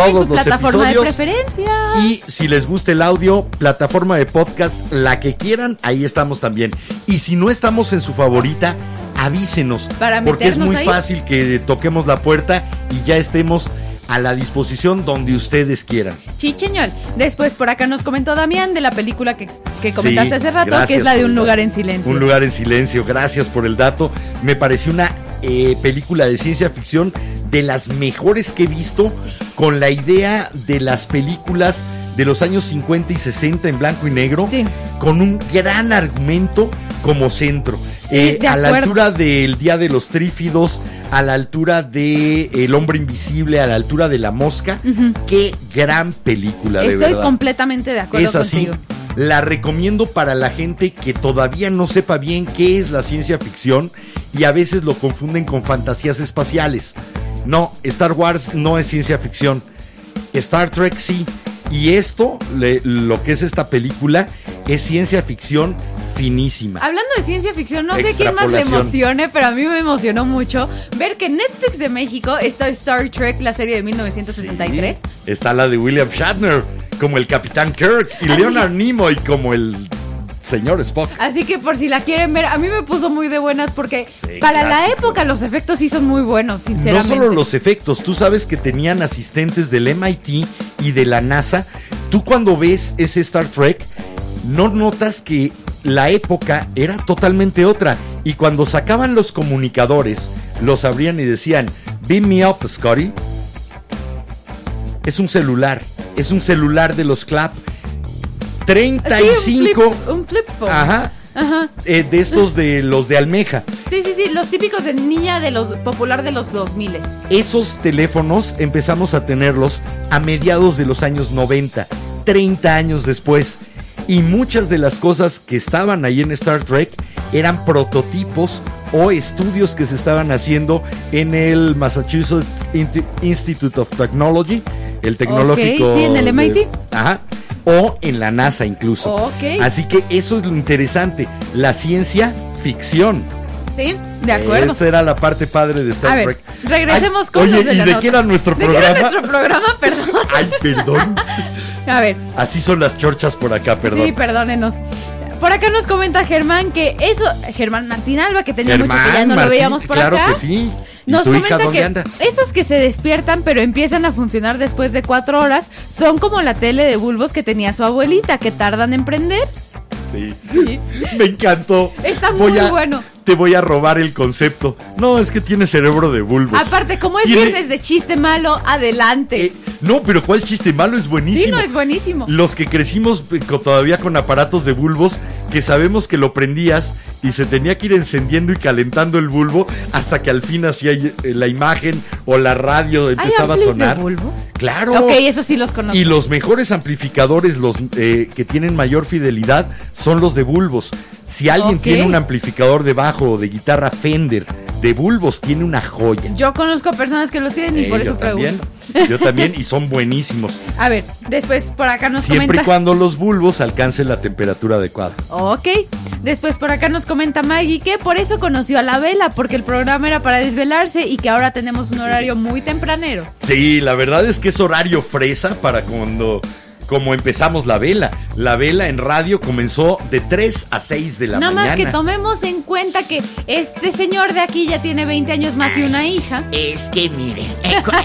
En Todos su los plataforma de episodios. preferencia. Y si les gusta el audio, plataforma de podcast, la que quieran, ahí estamos también. Y si no estamos en su favorita, avísenos. Para porque es muy ahí. fácil que toquemos la puerta y ya estemos a la disposición donde ustedes quieran. Chicheñol. Después por acá nos comentó Damián de la película que, que comentaste Sí, hace rato, que es la de Un lugar en silencio. Un lugar en silencio, gracias por el dato. Me pareció una eh, película de ciencia ficción de las mejores que he visto, con la idea de las películas de los años 50 y 60 en blanco y negro, Sí. con un gran argumento como centro. Sí, Eh, de a la altura del Día de los Trífidos, a la altura de El Hombre Invisible, a la altura de La Mosca. Qué gran película, de Estoy verdad. completamente de acuerdo Es así. contigo. La recomiendo para la gente que todavía no sepa bien qué es la ciencia ficción y a veces lo confunden con fantasías espaciales. No, Star Wars no es ciencia ficción. Star Trek sí. Y esto, le- lo que es esta película, es ciencia ficción finísima. Hablando de ciencia ficción, no sé quién más le emocione, pero a mí me emocionó mucho ver que en Netflix de México está Star Trek, la serie de 1963. Sí. Está la de William Shatner como el Capitán Kirk y. Leonard Nimoy como el señor Spock. Así que por si la quieren ver, a mí me puso muy de buenas porque Sí, para la época los efectos sí son muy buenos, No sinceramente. solo los efectos, tú sabes que tenían asistentes del MIT y de la NASA. Tú cuando ves ese Star Trek, no notas que la época era totalmente otra. Y cuando sacaban los comunicadores, los abrían y decían, Beam me up, Scotty. Es un celular, es un celular de los Clap. Sí, 35. un flip, un flip phone. Ajá. Ajá. eh, de estos de los de Almeja. Sí, sí, sí, los típicos de niña de los popular de los 2000. Esos teléfonos empezamos a tenerlos a mediados de los años 90, 30 años después. Y muchas de las cosas que estaban ahí en Star Trek eran prototipos o estudios que se estaban haciendo en el Massachusetts Institute of Technology, el tecnológico. Sí, en el de- MIT. ajá. O en la NASA incluso. Ok. Así que eso es lo interesante. La ciencia ficción. Sí, de acuerdo. Esa era la parte padre de Star A ver, Trek. regresemos Ay, con Oye, los ¿y de qué era nuestro ¿De qué programa? era nuestro programa? Perdón. Ay, perdón. A ver, Así son las chorchas por acá, perdón. sí, perdónenos. Por acá nos comenta Germán que eso, Germán Martín Alba, que tenía mucho que ya no lo veíamos por claro acá. que sí. ¿Y Nos hija comenta que anda? esos que se despiertan pero empiezan a funcionar después de cuatro horas son como la tele de bulbos que tenía su abuelita, que tardan en prender. Sí. Me encantó. Está Voy muy a- bueno. Te voy a robar el concepto. No, es que tiene cerebro de bulbos. Aparte, como es Tiene- viernes de chiste malo, adelante. Eh, no, pero ¿cuál chiste malo? Es buenísimo. sí, no es buenísimo. Los que crecimos eh, todavía con aparatos de bulbos, que sabemos que lo prendías y se tenía que ir encendiendo y calentando el bulbo hasta que al fin hacía eh, la imagen o la radio ¿Hay empezaba a sonar. de bulbos? Claro. Ok, eso sí los conozco. Y los mejores amplificadores, los eh, que tienen mayor fidelidad, son los de bulbos. Si alguien tiene un amplificador de bajo o de guitarra Fender de bulbos, tiene una joya. Yo conozco personas que los tienen y Eh, por eso pregunto. Yo también, y son buenísimos. A ver, después por acá nos Siempre y comenta. cuando los bulbos alcancen la temperatura adecuada. Ok, después por acá nos comenta Maggie que por eso conoció a la vela, porque el programa era para desvelarse y que ahora tenemos un horario muy tempranero. Sí, la verdad es que es horario fresa para cuando como empezamos la vela. La vela en radio comenzó de 3 a 6 de la Nada mañana. más que tomemos en cuenta que este señor de aquí ya tiene 20 años más y una hija. Es que miren,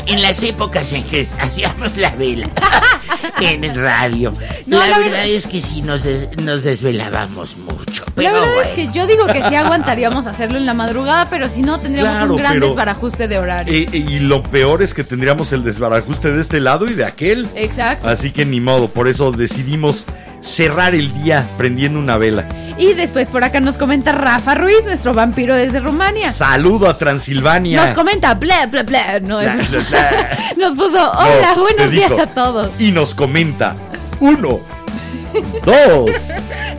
en, las épocas en que hacíamos la vela en el radio, No, la, la verdad verdad- es que sí nos, des- nos desvelábamos mucho. La verdad bueno. es que yo digo que sí aguantaríamos hacerlo en la madrugada, pero si no tendríamos Claro, un gran pero- desbarajuste de horario. Eh, y lo peor es que tendríamos el desbarajuste de este lado y de aquel. Exacto. Así que ni modo, por eso decidimos cerrar el día prendiendo una vela. Y después por acá nos comenta Rafa Ruiz, nuestro vampiro desde Rumania. Saludo a Transilvania. Nos comenta bla bla bla. No, Bla, es- bla, bla. Nos puso hola, No, buenos días a todos. Y nos comenta. Uno. Dos.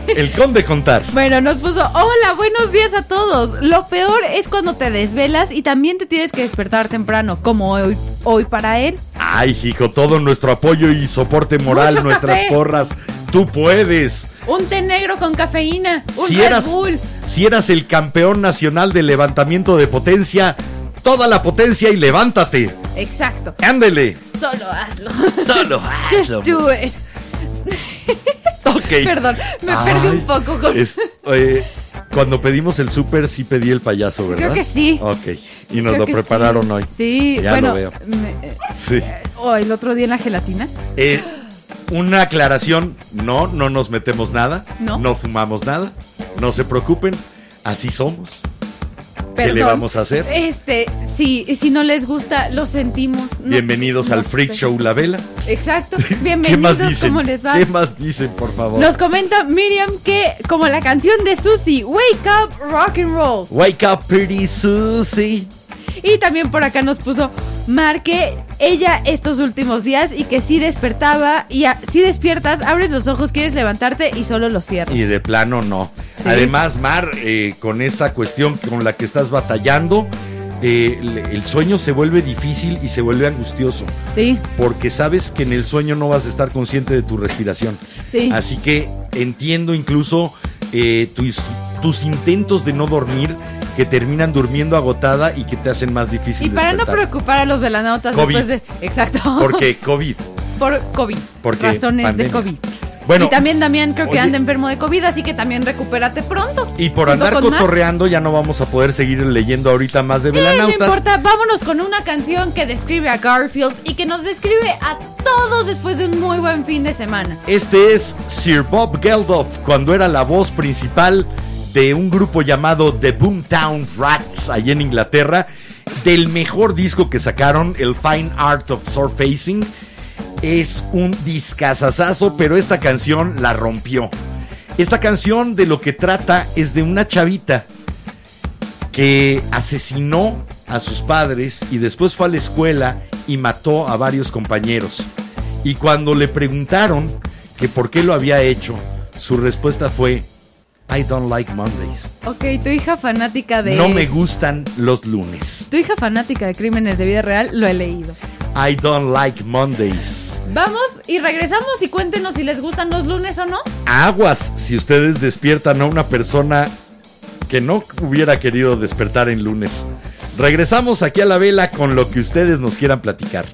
El conde contar. Bueno, nos puso hola, buenos días a todos. Lo peor es cuando te desvelas y también te tienes que despertar temprano, como hoy, hoy para él. Ay, hijo, todo nuestro apoyo y soporte moral, Mucho nuestras café. porras. Tú puedes. Un té negro con cafeína, un Si Red eras, Bull. si eras el campeón nacional de levantamiento de potencia, toda la potencia y levántate. Exacto. Ándele. Solo hazlo. Solo Just hazlo. do it. Ok. Perdón, me Ay, perdí un poco con. es- eh, cuando pedimos el súper, sí pedí el payaso, ¿verdad? Creo que sí. Ok. Y nos Creo lo prepararon sí. hoy. Sí, Ya bueno. lo veo. me- eh, Sí. oh, el otro día en la gelatina. Eh, una aclaración, no, no nos metemos nada, No. fumamos nada, no se preocupen, así somos. ¿Qué le vamos a hacer? Este, sí, si no les gusta, lo sentimos. No- Bienvenidos no al Freak sé. Show La Vela. Exacto. ¿Qué más Bienvenidos, dicen? ¿cómo les va? ¿Qué más dicen, por favor? Nos comenta Miriam que, como la canción de Susie, Wake Up Rock and Roll. Wake up, pretty Susie. Y también por acá nos puso Mar que ella estos últimos días y que si despertaba y a- si despiertas, abres los ojos, quieres levantarte y solo los cierras. Y de plano no. Sí. Además, Mar, eh, con esta cuestión con la que estás batallando, eh, el sueño se vuelve difícil y se vuelve angustioso. Sí, Porque sabes que en el sueño no vas a estar consciente de tu respiración. sí. Así que entiendo incluso eh, tus, tus intentos de no dormir que terminan durmiendo agotada y que te hacen más difícil Y para no preocupar a los velanautas COVID. después de... Exacto. Porque COVID. Por COVID. Porque Razones pandemia. de COVID. Bueno, y también Damián creo que anda enfermo de COVID, así que también recupérate pronto. Y por andar Mar. cotorreando ya no vamos a poder seguir leyendo ahorita más de Eh, no velanautas. importa, vámonos con una canción que describe a Garfield y que nos describe a todos después de un muy buen fin de semana. Este es Sir Bob Geldof cuando era la voz principal de un grupo llamado The Boomtown Rats allá en Inglaterra, del mejor disco que sacaron, el Fine Art of Surfacing. Es un discazazazo, pero esta canción la rompió. Esta canción de lo que trata es de una chavita que asesinó a sus padres y después fue a la escuela y mató a varios compañeros. Y cuando le preguntaron que por qué lo había hecho, su respuesta fue, I don't like Mondays. Ok, tu hija fanática de... No me gustan los lunes. Tu hija fanática de crímenes de vida real, lo he leído. I don't like Mondays. Vamos y regresamos y cuéntenos si les gustan los lunes o no. Aguas, si ustedes despiertan a una persona que no hubiera querido despertar en lunes. Regresamos aquí a la vela con lo que ustedes nos quieran platicar.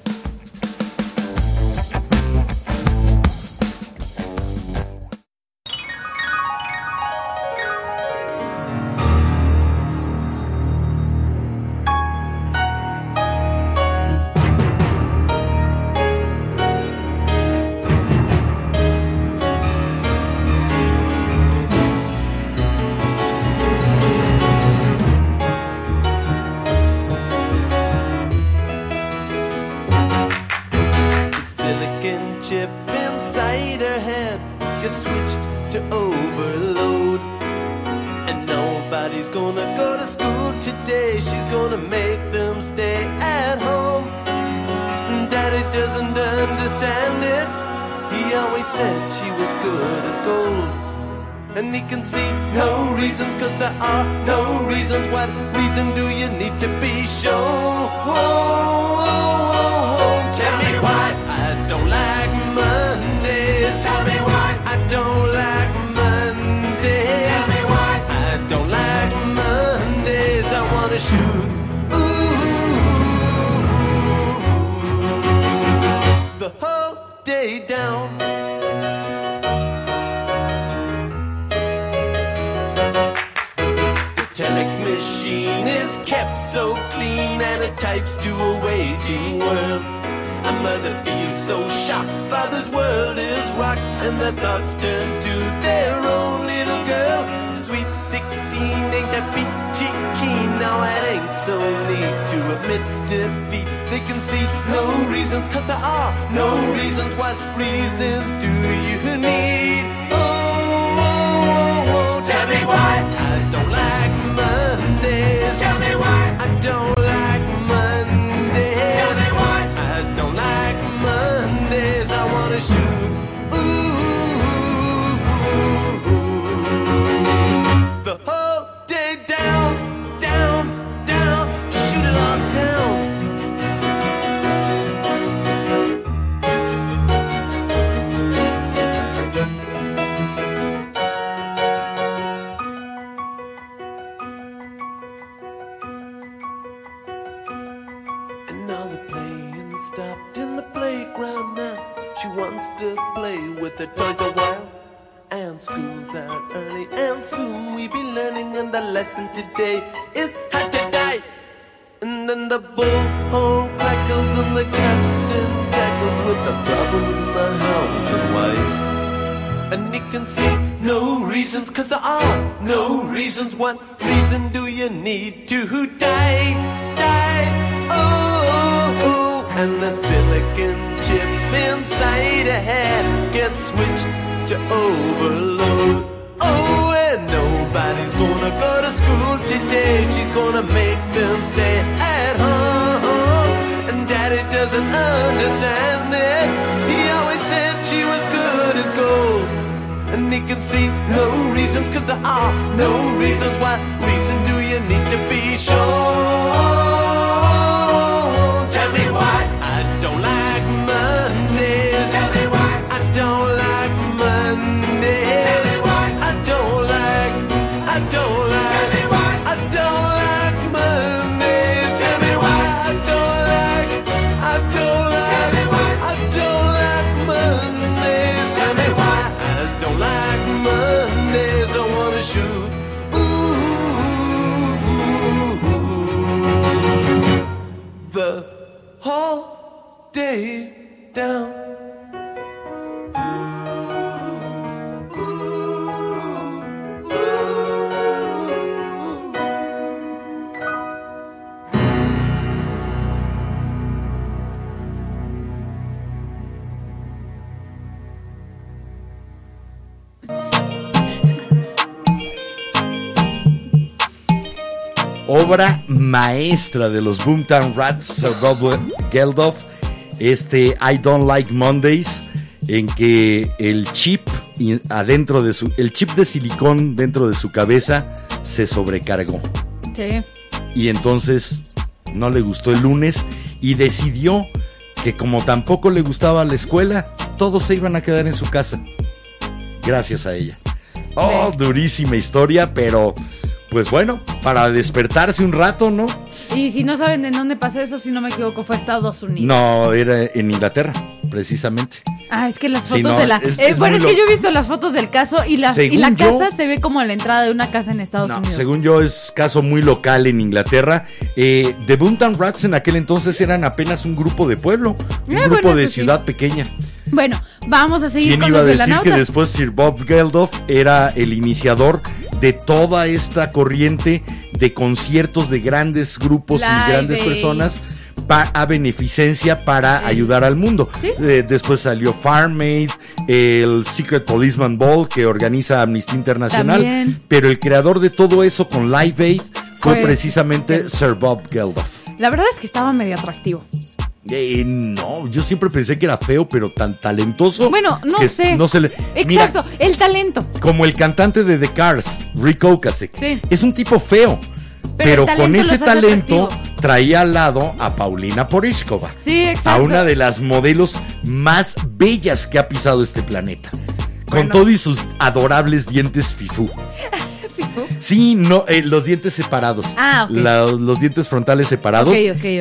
喜欢。maestra de los Boomtown Rats, Rob Geldof, este I Don't Like Mondays, en que el chip adentro de su, el chip de silicón dentro de su cabeza se sobrecargó. Sí. Y entonces no le gustó el lunes y decidió que como tampoco le gustaba la escuela, todos se iban a quedar en su casa. Gracias a ella. Oh, durísima historia, pero pues bueno, para despertarse un rato, ¿no? Y si no saben de dónde pasó eso, si no me equivoco, fue Estados Unidos. No, era en Inglaterra, precisamente. Ah, es que las Sí, fotos no, de la. es- eh, es bueno, es que yo he visto las fotos del caso y la, y yo- casa se ve como la entrada de una casa en Estados No, Unidos. según yo es caso muy local en Inglaterra. Eh, The Boomtown Rats en aquel entonces eran apenas un grupo de pueblo, un Eh, grupo bueno, de sí. ciudad pequeña. Bueno, vamos a seguir ¿Quién con iba a decir que después Sir Bob Geldof era el iniciador de toda esta corriente de conciertos de grandes grupos Live y grandes Aid. personas a beneficencia para ayudar al mundo? Sí. Eh, después salió Farm Aid, el Secret Policeman Ball que organiza Amnistía Internacional, También. pero el creador de todo eso con Live Aid fue, Fue- precisamente Sir Bob Geldof. La verdad es que estaba medio atractivo. Eh, no, yo siempre pensé que era feo, pero tan talentoso. Bueno, no que sé. No se le... Mira, Exacto, el talento. como el cantante de The Cars, Rick Ocasek. Sí. Es un tipo feo. Pero, con ese talento atractivo. traía al lado a Paulina Porishkova. Sí, exacto. A una de las modelos más bellas que ha pisado este planeta. Con todo y sus adorables dientes fifú. Sí, no, eh, los dientes separados. Ah, ok. La- los dientes frontales separados.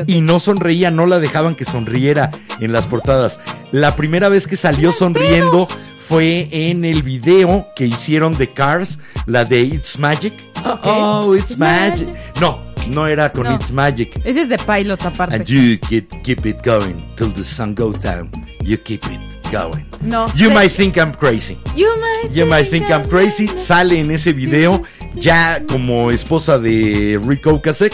Y no sonreía, no la dejaban que sonriera en las portadas. La primera vez que salió sonriendo fue en el video que hicieron de Cars, la de It's Magic. Oh, it's magic. No, no era con No. It's Magic. Ese es de pilot aparte. And you keep, keep it going till the sun goes down. You keep it going. No You might think I'm crazy. You might, You might think I'm crazy. Sale en ese video ya como esposa de Rick Ocasek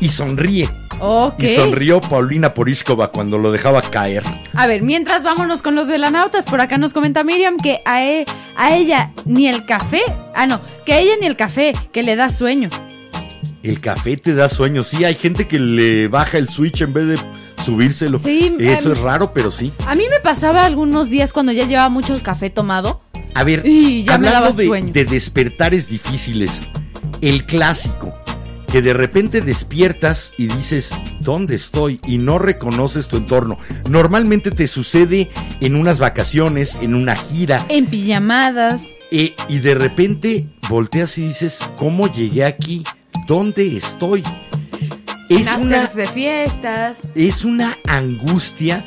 y sonríe. Ok. Y sonrió Paulina Porishkova cuando lo dejaba caer. A ver, mientras vámonos con los velanautas, por acá nos comenta Miriam que a, e- a ella ni el café, ah no, que a ella ni el café, que le da sueño. El café te da sueño. Sí, hay gente que le baja el switch en vez de subírselo. Sí, Eso em, es raro, pero sí. A mí me pasaba algunos días cuando ya llevaba mucho café tomado. A ver, Y ya me hablando daba de, sueño. de despertares difíciles, el clásico, que de repente despiertas y dices, ¿dónde estoy? Y no reconoces tu entorno. Normalmente te sucede en unas vacaciones, en una gira, En pijamadas. eh, y de repente volteas y dices, ¿cómo llegué aquí? ¿Dónde estoy? Es una, de fiestas. es una angustia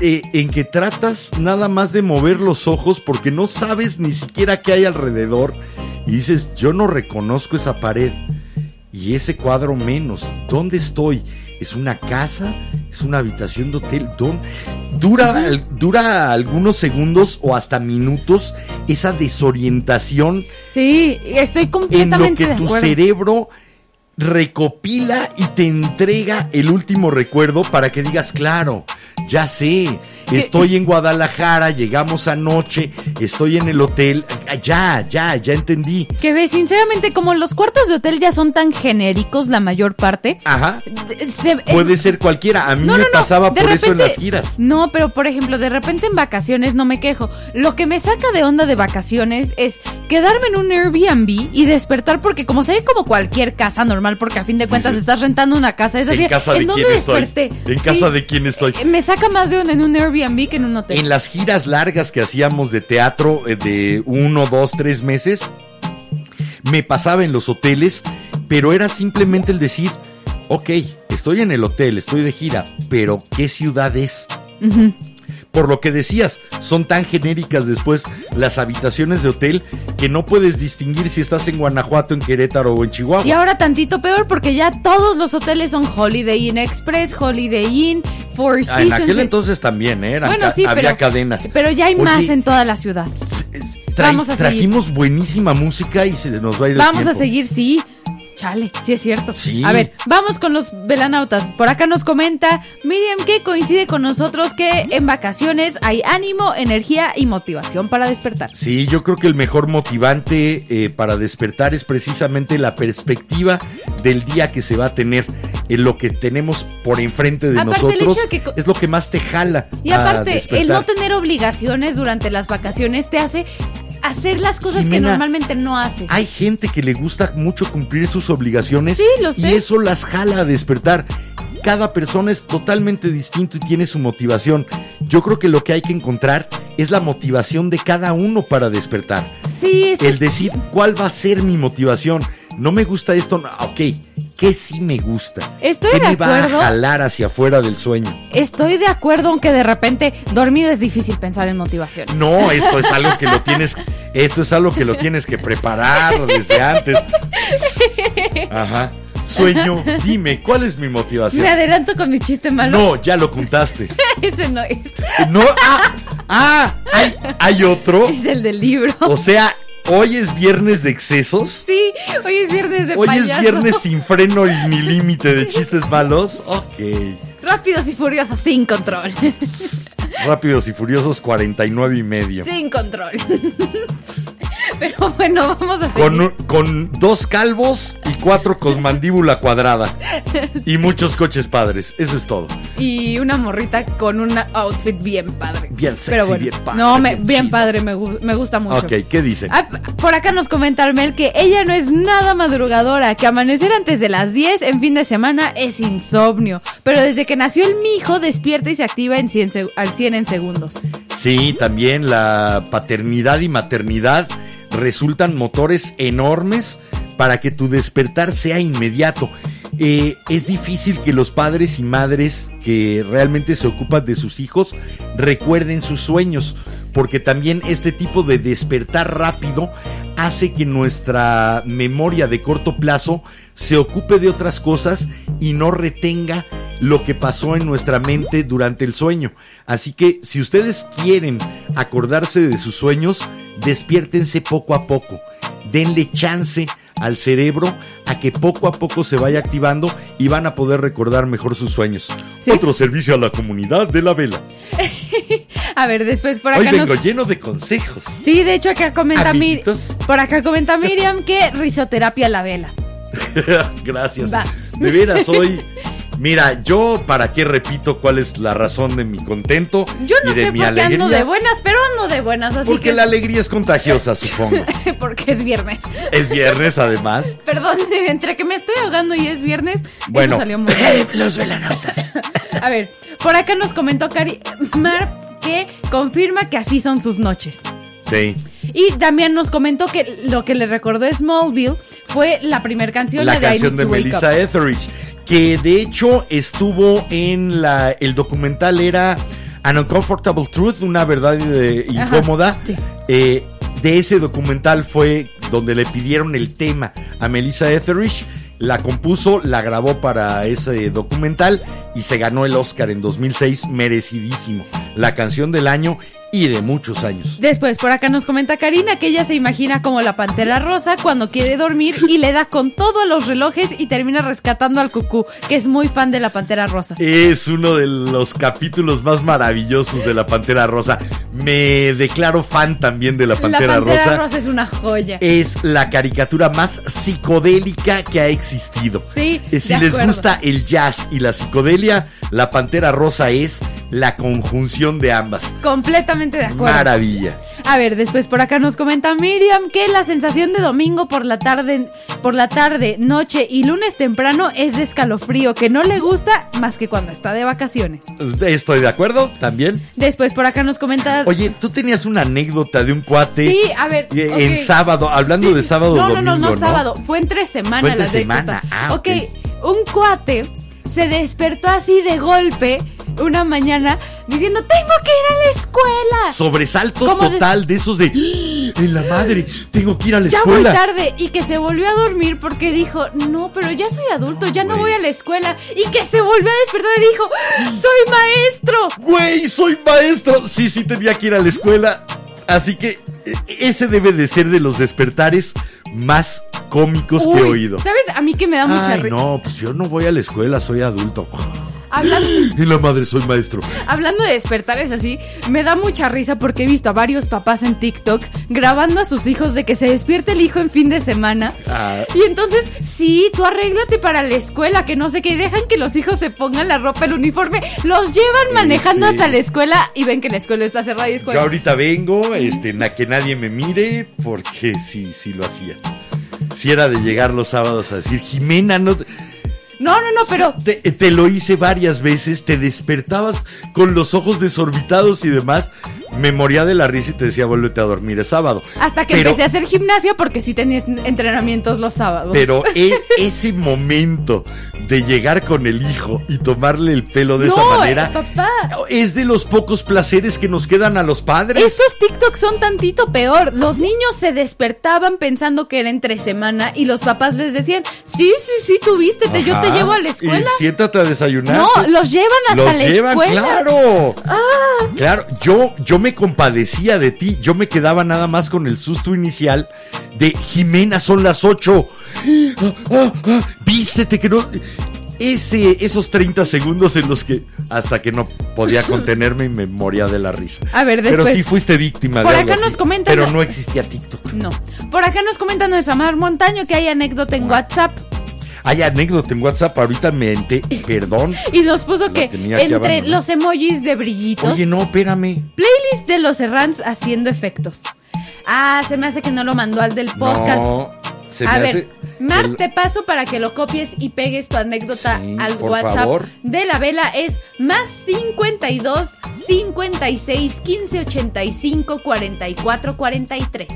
eh, en que tratas nada más de mover los ojos porque no sabes ni siquiera qué hay alrededor y dices, yo no reconozco esa pared y ese cuadro menos. ¿Dónde estoy? ¿Es una casa? ¿Es una habitación de hotel? ¿Dónde? Dura, dura algunos segundos o hasta minutos esa desorientación Sí, estoy en lo completamente que tu cerebro recopila y te entrega el último recuerdo para que digas, claro, ya sé, estoy en Guadalajara, llegamos anoche, estoy en el hotel, ya, ya, ya entendí. Que ve, sinceramente, como los cuartos de hotel ya son tan genéricos la mayor parte. Ajá, es- puede ser cualquiera, a mí No, me no, pasaba por eso en repente- las giras. No, pero por ejemplo, de repente en vacaciones no me quejo. Lo que me saca de onda de vacaciones es quedarme en un Airbnb y despertar porque como se ve como cualquier casa normal, porque a fin de cuentas estás rentando una casa, es así. ¿En casa de dónde quién estoy? desperté? ¿En Sí, casa de quién estoy? eh, Me saca más de onda en un Airbnb que en un hotel. En las giras largas que hacíamos de teatro eh, de uno, dos, tres meses, me pasaba en los hoteles, pero era simplemente el decir, ok, estoy en el hotel, estoy de gira, pero ¿qué ciudad es? Por lo que decías, son tan genéricas después las habitaciones de hotel que no puedes distinguir si estás en Guanajuato, en Querétaro o en Chihuahua. Y ahora tantito peor porque ya todos los hoteles son Holiday Inn Express, Holiday Inn, Four Ah, Seasons. en aquel entonces también, ¿eh? Eran Bueno, sí, había pero, cadenas. Pero ya hay Oye, más en toda la ciudad. Tra- Vamos a seguir. trajimos buenísima música y se nos va a ir el Vamos a tiempo. seguir, sí. Chale, sí es cierto. Sí. A ver, vamos con los velanautas. Por acá nos comenta Miriam que coincide con nosotros que en vacaciones hay ánimo, energía y motivación para despertar. Sí, yo creo que el mejor motivante eh, para despertar es precisamente la perspectiva del día que se va a tener. En lo que tenemos por enfrente de Aparte, nosotros de que es lo que más te jala. Y a aparte, el no tener obligaciones durante las vacaciones te hace hacer las cosas que normalmente no haces. Hay gente que le gusta mucho cumplir sus obligaciones Sí, lo sé. y eso las jala a despertar. Cada persona es totalmente distinto y tiene su motivación. Yo creo que lo que hay que encontrar es la motivación de cada uno para despertar. Sí, es El decir cuál va a ser mi motivación. No me gusta esto, no, ok, ¿qué sí me gusta? Estoy ¿Qué de me va a jalar hacia afuera del sueño? Estoy de acuerdo, aunque de repente dormido es difícil pensar en motivación. No, esto es algo que lo tienes, esto es algo que lo tienes que preparar desde antes. Ajá. Sueño, dime, ¿cuál es mi motivación? Me adelanto con mi chiste malo. No, ya lo contaste. Ese no es. No, ah, ah, hay, hay otro. Es el del libro. O sea, hoy es viernes de excesos. Sí, hoy es viernes de Hoy payaso. es viernes sin freno y ni límite de chistes malos. Ok. Rápidos y furiosos sin control. Rápidos y furiosos 49 y medio. sin control. Pero bueno, vamos a seguir. Con, con dos calvos y cuatro con mandíbula cuadrada. Y muchos coches padres. Eso es todo. Y una morrita con un outfit bien padre. Bien sexy, Pero bueno, bien padre, No, me- bien padre, me, gu- me gusta mucho. Ok, ¿qué dicen? Ah, por acá nos comenta Armel que ella no es nada madrugadora, que amanecer antes de las 10 en fin de semana es insomnio, pero desde que nació el mijo despierta y se activa en 100 seg- al 100 en segundos. Sí, también la paternidad y maternidad resultan motores enormes para que tu despertar sea inmediato. Eh, es difícil que los padres y madres que realmente se ocupan de sus hijos recuerden sus sueños, porque también este tipo de despertar rápido hace que nuestra memoria de corto plazo se ocupe de otras cosas y no retenga lo que pasó en nuestra mente durante el sueño. Así que si ustedes quieren acordarse de sus sueños, despiértense poco a poco. Denle chance al cerebro a que poco a poco se vaya activando y van a poder recordar mejor sus sueños. Sí. Otro servicio a la comunidad de la vela. A ver, después por Hoy acá vengo nos... lleno de consejos. Sí, de hecho acá comenta Mir... Amiguitos. Por acá comenta Miriam que risoterapia a la vela. Gracias. Va. De veras, hoy. Mira, yo para qué repito cuál es la razón de mi contento Yo no y de sé mi por qué ando alegría. de buenas, pero ando de buenas, así porque que... la alegría es contagiosa, supongo. porque es viernes. es viernes, además. Perdón, entre que me estoy ahogando y es viernes, Bueno. eso salió muy. Los velanautas. A ver, por acá nos comentó Cari Mar que confirma que así son sus noches. Sí. Y también nos comentó que lo que le recordó Smallville fue la primera canción, La de canción de Melissa. Etheridge. Que de hecho estuvo en la. El documental era An Uncomfortable Truth, una verdad Ajá, incómoda. sí. Eh, de ese documental fue donde le pidieron el tema a Melissa Etheridge. La compuso, la grabó para ese documental y se ganó el Oscar en 2006, merecidísimo. La canción del año y de muchos años. Después, por acá nos comenta Karina que ella se imagina como la pantera rosa cuando quiere dormir y le da con todos los relojes y termina rescatando al cucú, que es muy fan de la pantera rosa. Es uno de los capítulos más maravillosos de La Pantera Rosa. Me declaro fan también de La Pantera, la pantera Rosa. rosa. es una joya. Es la caricatura más psicodélica que ha existido. Sí, Eh, Si de les acuerdo. gusta el jazz y la psicodelia, La Pantera Rosa es la conjunción de ambas. Completamente de acuerdo. Maravilla. A ver, después por acá nos comenta Miriam que la sensación de domingo por la tarde, por la tarde, noche y lunes temprano es de escalofrío, que no le gusta más que cuando está de vacaciones. Estoy de acuerdo también. Después por acá nos comenta Oye, tú tenías una anécdota de un cuate Sí, a ver, en sábado, hablando Sí, de sábado no, domingo, no, no, no, sábado. Fue entre semana Fue entre la semana, anécdota. ah, ok, un cuate se despertó así de golpe una mañana diciendo, tengo que ir a la escuela. Sobresalto ¿Cómo de- total de esos de ¡Ah! en la madre, tengo que ir a la ya escuela. voy tarde y que se volvió a dormir porque dijo, no, pero ya soy adulto, ya no voy a la escuela y que se volvió a despertar y dijo, soy maestro. Güey, soy maestro. Sí, sí, tenía que ir a la escuela. Así que eh, ese debe de ser de los despertares más cómicos que he oído. ¿Sabes? A mí que me da mucha Ay, risa. no, pues yo no voy a la escuela, soy adulto. Hablando, Y la madre, soy maestro. hablando de despertares así, me da mucha risa porque he visto a varios papás en TikTok grabando a sus hijos de que se despierte el hijo en fin de semana. Ah. Y entonces, sí, tú arréglate para la escuela, que no sé qué, y dejan que los hijos se pongan la ropa, el uniforme, los llevan manejando Este- hasta la escuela y ven que la escuela está cerrada y es Yo ahorita vengo, este, na que nadie me mire, porque sí, sí lo hacía. Si era de llegar los sábados a decir, Jimena, no... te-". No, no, no, pero Te, te lo hice varias veces, te despertabas con los ojos desorbitados y demás. Me moría de la risa y te decía, vuélvete a dormir es sábado. hasta que Pero- empecé a hacer gimnasia porque sí tenías entrenamientos los sábados. Pero e- ese momento de llegar con el hijo y tomarle el pelo de esa manera papá. es de los pocos placeres que nos quedan a los padres. Estos TikToks son tantito peor. Los niños se despertaban pensando que era entre semana y los papás les decían, sí, sí, sí, tú vístete, yo te llevo a la escuela. Y siéntate a desayunar. No, los llevan hasta Los la llevan, escuela. Ah. claro. Claro, yo, yo me compadecía de ti. Yo me quedaba nada más con el susto inicial de Jimena, son las ocho. Ah, ah, ah, vístete que no. Ese, esos 30 segundos en los que hasta que no podía contenerme y me moría de la risa. A ver, Pero después- sí fuiste víctima Por de algo acá nos así. comentan- Pero no existía TikTok. No. Por acá nos comenta nuestra Mar Montaño que hay anécdota en WhatsApp Hay anécdota en WhatsApp, ahorita me ente, perdón. y nos puso que entre los emojis de brillitos, Oye, no, espérame. playlist de los Errants haciendo efectos. Ah, se me hace que no lo mandó al del podcast. No, se me A hace ver, Mar, el- te paso para que lo copies y pegues tu anécdota Sí, al WhatsApp favor. de la vela. Es más 52 56 15 85 44 43.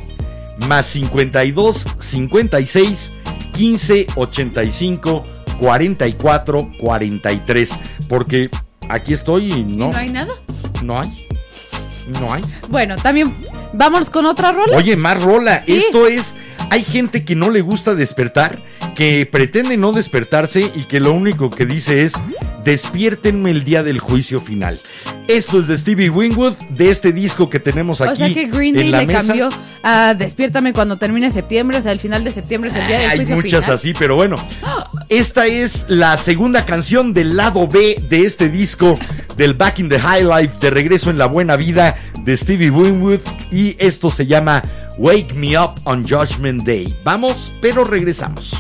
Más 52 56 15 85 44 43 porque aquí estoy y ¿Y no no hay nada? no hay no hay Bueno, también vamos con otra rola. oye más rola Sí. esto es hay gente que no le gusta despertar que pretende no despertarse y que lo único que dice es despiértenme el día del juicio final esto es de Stevie Wingwood de este disco que tenemos aquí o sea que Green en Day le mesa. cambió a Despiértame cuando termine septiembre, o sea, el final de septiembre es el día del Hay juicio muchas final. así, pero bueno. Esta es la segunda canción del lado B de este disco del Back in the High Life de Regreso en la Buena Vida de Stevie Winwood y esto se llama Wake Me Up on Judgment Day. Vamos, pero regresamos.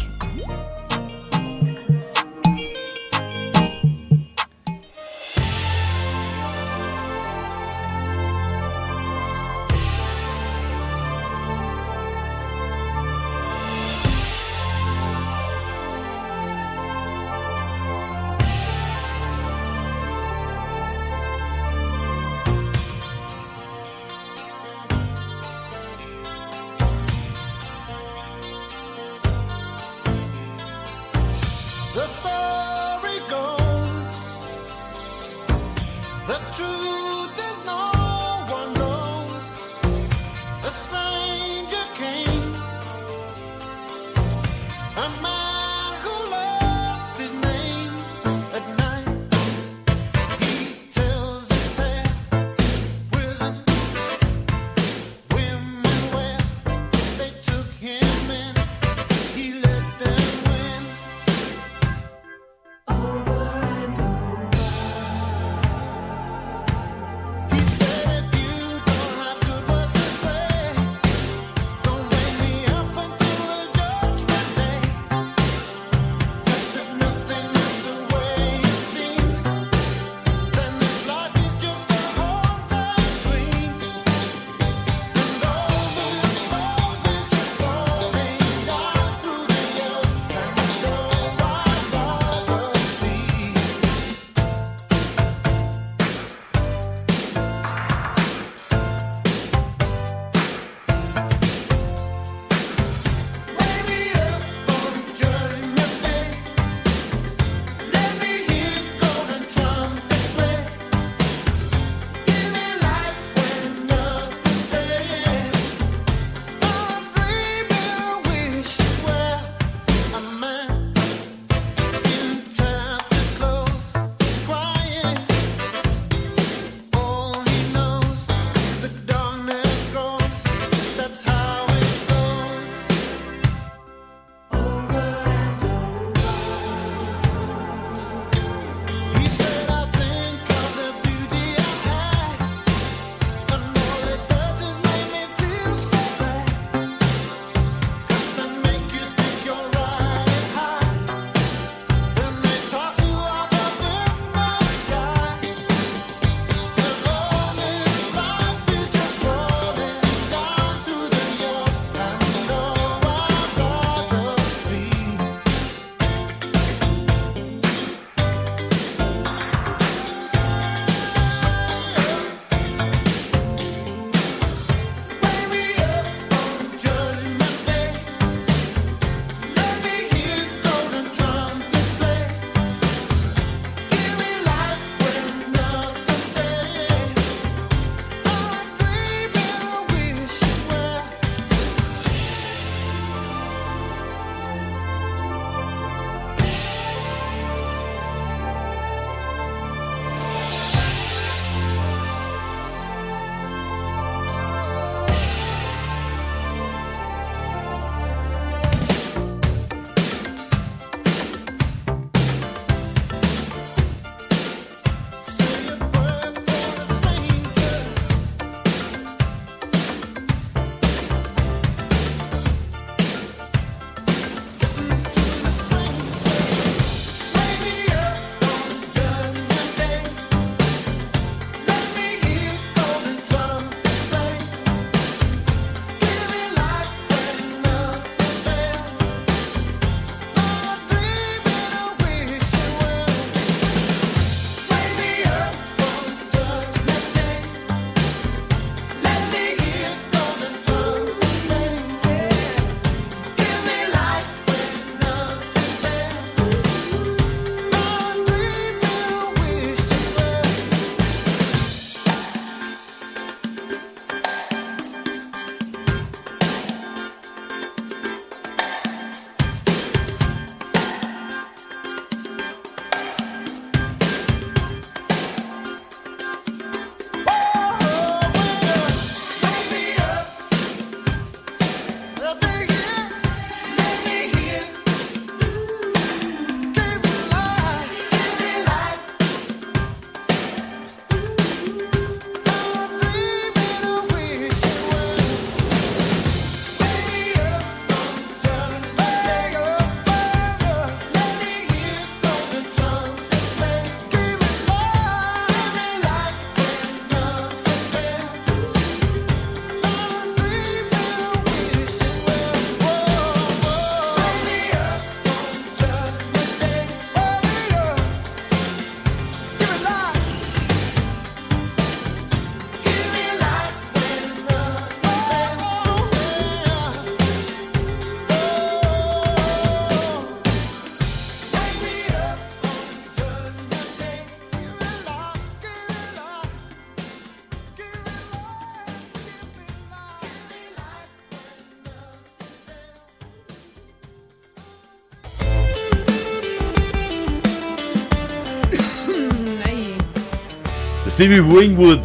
Stevie Wingwood,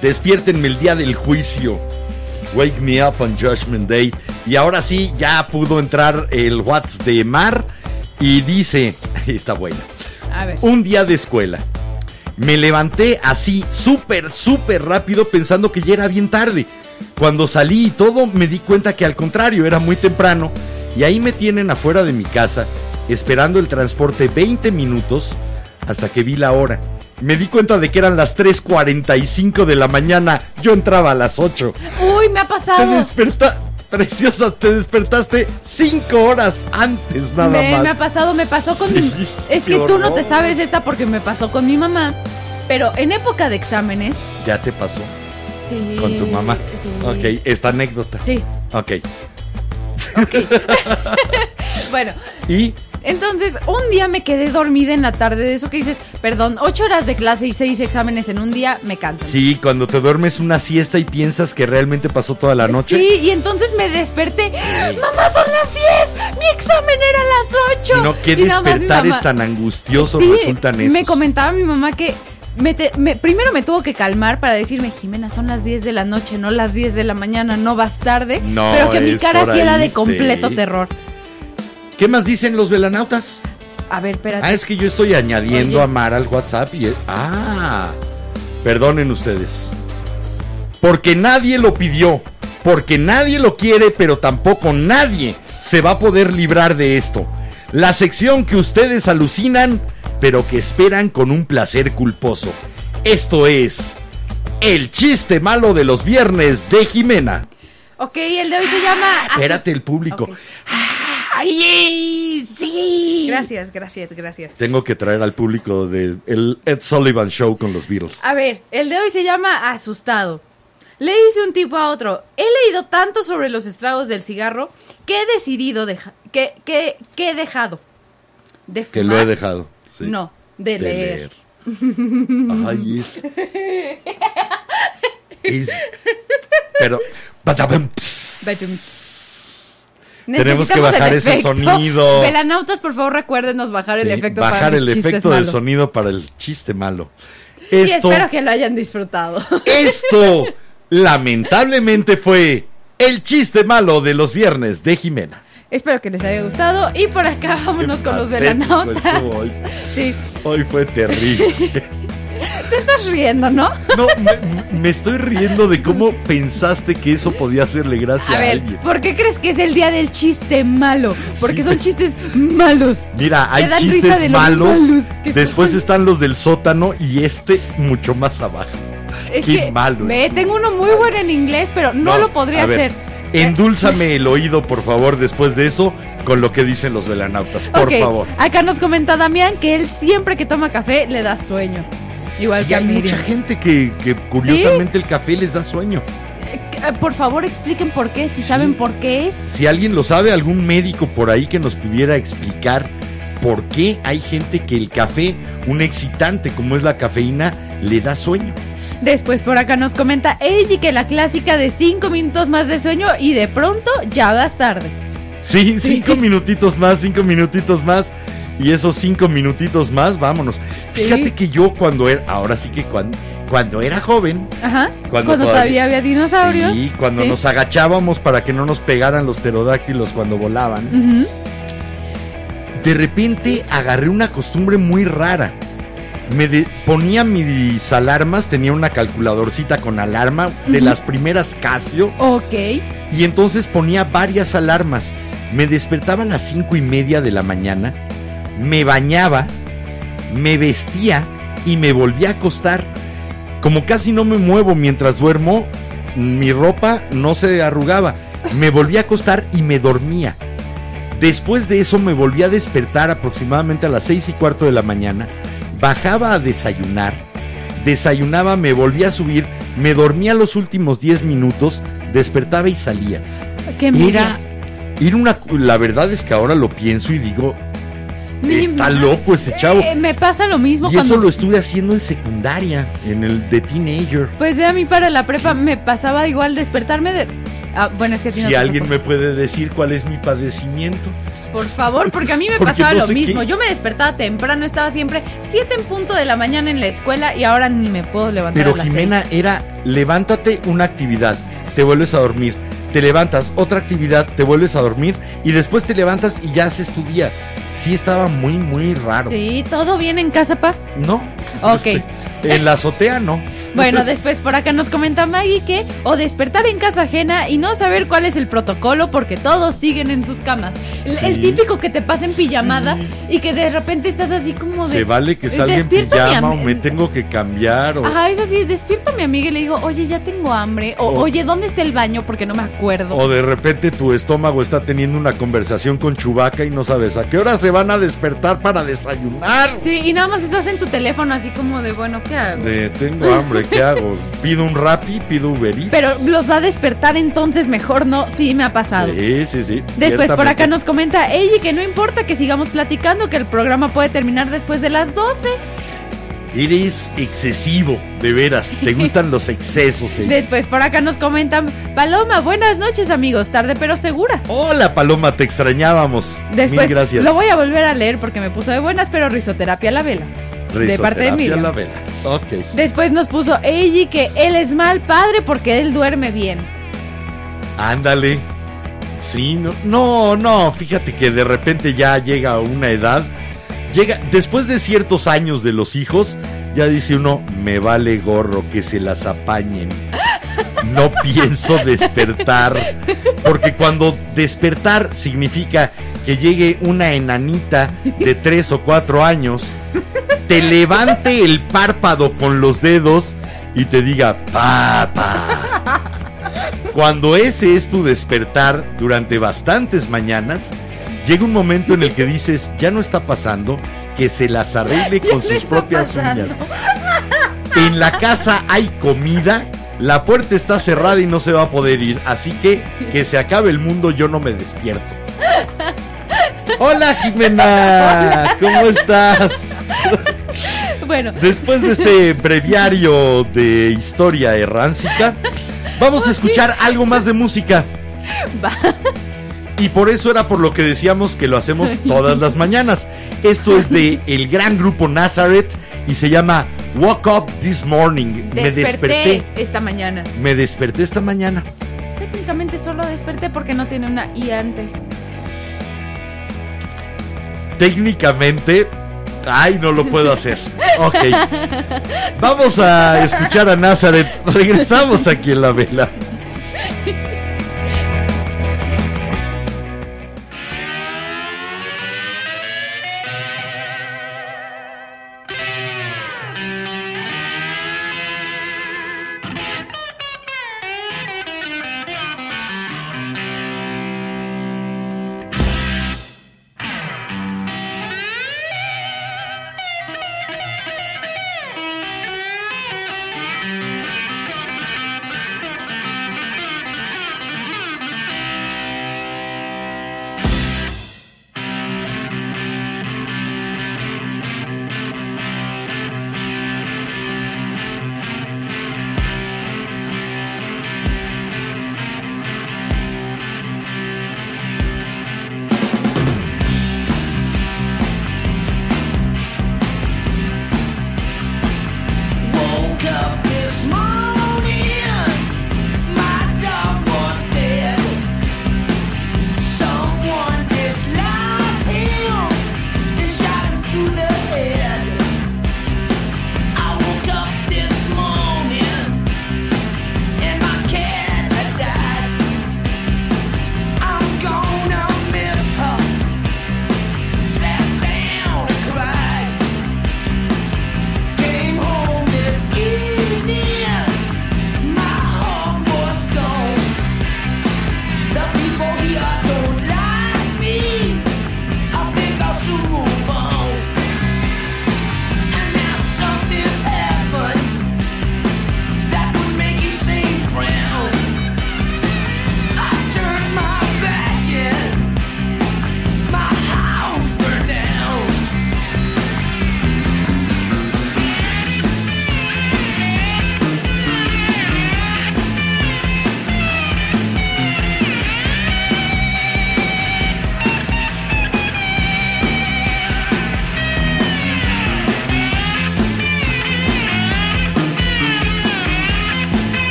despiértenme el día del juicio. Wake me up on Judgment Day. Y ahora sí, ya pudo entrar el WhatsApp de Mar y dice, está buena. A ver. Un día de escuela. Me levanté así, súper, súper rápido, pensando que ya era bien tarde. Cuando salí y todo, me di cuenta que al contrario, era muy temprano. Y ahí me tienen afuera de mi casa, esperando el transporte 20 minutos hasta que vi la hora. Me di cuenta de que eran las 3.45 de la mañana. Yo entraba a las 8. Uy, me ha Te pasado. desperta... Preciosa, te despertaste 5 horas antes nada Me, más. me ha pasado, me pasó con Sí, mi... Es que tú no te sabes esta porque me pasó con mi mamá. Pero en época de exámenes... ¿Ya te pasó Sí. con tu mamá? Sí. Ok, esta anécdota. Sí, Ok. ok. bueno, Y entonces un día me quedé dormida en la tarde de eso que dices, perdón, ocho horas de clase y seis exámenes en un día me cansan. sí, cuando te duermes una siesta y piensas que realmente pasó toda la noche. Sí, y entonces me desperté. Mamá, son las 10. Mi examen era a las 8. Si no, qué Y despertares mamá- tan angustiosos Sí, resultan esos. Me comentaba mi mamá que me te- me- primero me tuvo que calmar para decirme, Jimena, son las 10 de la noche, no las 10 de la mañana, no vas tarde. No, pero que mi es cara sí era de completo sí. terror. ¿Qué más dicen los velanautas? A ver, espérate. Ah, es que yo estoy añadiendo Oye. a Mar al WhatsApp y... Ah, perdonen ustedes. Porque nadie lo pidió, porque nadie lo quiere, pero tampoco nadie se va a poder librar de esto. La sección que ustedes alucinan, pero que esperan con un placer culposo. Esto es... El chiste malo de los viernes de Jimena. Ok, el de hoy se llama... Espérate el público. Ok. ¡Ay, sí! Gracias, gracias, gracias. Tengo que traer al público del el Ed Sullivan Show con los Beatles. A ver, el de hoy se llama Asustado. Le dice un tipo a otro, he leído tanto sobre los estragos del cigarro que he decidido dejar, que, que, que he dejado de Que lo fumar. he dejado. sí. No, de, leer. Ay, es. es. Pero. Tenemos que bajar ese sonido. Velanautas, por favor, recuérdenos bajar el efecto bajar para el efecto del sonido para el chiste malo. Y Esto, espero que lo hayan disfrutado. esto, lamentablemente fue el chiste malo de los viernes de Jimena. espero que les haya gustado. Y por acá vámonos con los velanautas. estuvo hoy. Sí, Hoy fue terrible. te estás riendo, ¿no? No, me, me estoy riendo de cómo pensaste que eso podía hacerle gracia A alguien. ¿por qué crees que es el día del chiste malo? Porque Sí. son chistes malos. Mira, hay chistes de malos, malos que son. después están los del sótano y este mucho más abajo. Es Qué que malo tengo uno muy bueno en inglés, pero no, lo podría hacer. Endúlzame el oído, por favor, después de eso, con lo que dicen los velanautas, por favor. Acá nos comenta Damián que él siempre que toma café le da sueño. Igual Sí, que hay Miriam. mucha gente que, que curiosamente el café les da sueño. Eh, Por favor, expliquen por qué, si saben por qué es. Si alguien lo sabe, algún médico por ahí que nos pudiera explicar por qué hay gente que el café, un excitante como es la cafeína, le da sueño. Después por acá nos comenta Eiji que la clásica de 5 minutos más de sueño y de pronto ya vas tarde. Sí, cinco minutitos más, cinco minutitos más. Y esos cinco minutitos más, vámonos. Sí. Fíjate que yo cuando era, ahora sí que cuando, cuando era joven, Ajá. Cuando Cuando, todavía- todavía, había dinosaurios. sí, cuando Sí. nos agachábamos para que no nos pegaran los pterodáctilos cuando volaban, de repente agarré una costumbre muy rara. Me de- ponía mis alarmas, tenía una calculadorcita con alarma de las primeras Casio. Ok. Y entonces ponía varias alarmas. Me despertaba a las cinco y media de la mañana, me bañaba, me vestía y me volvía a acostar. Como casi no me muevo mientras duermo, mi ropa no se arrugaba. Me volvía a acostar y me dormía. Después de eso me volví a despertar aproximadamente a las seis y cuarto de la mañana. Bajaba a desayunar. Desayunaba, me volvía a subir. Me dormía los últimos 10 minutos. Despertaba y salía. Qué era una. La verdad es que ahora lo pienso y digo. Está loco ese chavo. Eh, me pasa lo mismo Y cuando eso lo estuve haciendo en secundaria, en el de teenager. Pues ve a mí para la prepa me pasaba igual despertarme de... Ah, bueno, es que no Si alguien me puede decir cuál es mi padecimiento, Por favor, porque a mí me Porque pasaba no lo mismo. qué- Yo me despertaba temprano, estaba siempre 7 en punto de la mañana en la escuela y ahora ni me puedo levantar Pero a las Jimena era levántate una actividad, te vuelves a dormir, te levantas otra actividad, te vuelves a dormir y después te levantas y ya haces tu día. Sí estaba muy muy raro. Sí, todo bien en casa, pa. No. Ok. este, en la azotea no. Bueno, después por acá nos comenta Maggie que o despertar en casa ajena y no saber cuál es el protocolo porque todos siguen en sus camas. El, Sí. el típico que te pasa en pijamada y que de repente estás así como de... Se vale que "Eh, salga en pijama o me tengo que cambiar o, Ajá, es así, despierta a mi amiga y le digo, oye, ya tengo hambre. O, O- oye, ¿dónde está el baño? Porque no me acuerdo. o de repente tu estómago está teniendo una conversación con Chubaca y no sabes a qué hora se van a despertar para desayunar. Sí, y nada más estás en tu teléfono así como de, bueno, ¿qué hago? De, tengo hambre, ¿qué hago? Pido un Rappi, pido Uber Eats. Pero los va a despertar entonces mejor no. Sí, me ha pasado. Sí, sí, sí. Después por acá nos comenta ella que no importa que sigamos platicando, que el programa puede terminar después de las 12. Eres excesivo, de veras. Te gustan los excesos. eh. Después por acá nos comentan, Paloma, buenas noches amigos, tarde pero segura. Hola, Paloma, te extrañábamos. Después Mil gracias. lo voy a volver a leer porque me puso de buenas, pero risoterapia a la vela. de parte de Risoterapia Miriam. la vela. Ok. Después nos puso Eiji que él es mal padre porque él duerme bien. Ándale. Sí, no, no, no, fíjate que de repente ya llega una edad, llega, después de ciertos años de los hijos, ya dice uno, me vale gorro que se las apañen. No pienso despertar, porque cuando despertar significa que llegue una enanita de tres o cuatro años, te levante el párpado con los dedos y te diga, papá. Cuando ese es tu despertar durante bastantes mañanas, llega un momento en el que dices, ya no está pasando, que se las arregle con sus propias pasando. uñas. En la casa hay comida, la puerta está cerrada y no se va a poder ir, así que que se acabe el mundo, yo no me despierto. Hola Jimena, ¿cómo estás? Bueno, Después de este breviario de historia erráncica, vamos a escuchar algo más de música. va. Y por eso era por lo que decíamos que lo hacemos todas las mañanas. Esto es de el gran grupo Nazareth y se llama Woke Up This Morning. Me desperté desperté. esta mañana. Me desperté esta mañana. Técnicamente solo desperté porque no tiene una I antes. Técnicamente, ay, no lo puedo hacer. Ok. Vamos a escuchar a Nazareth. Regresamos aquí en la vela.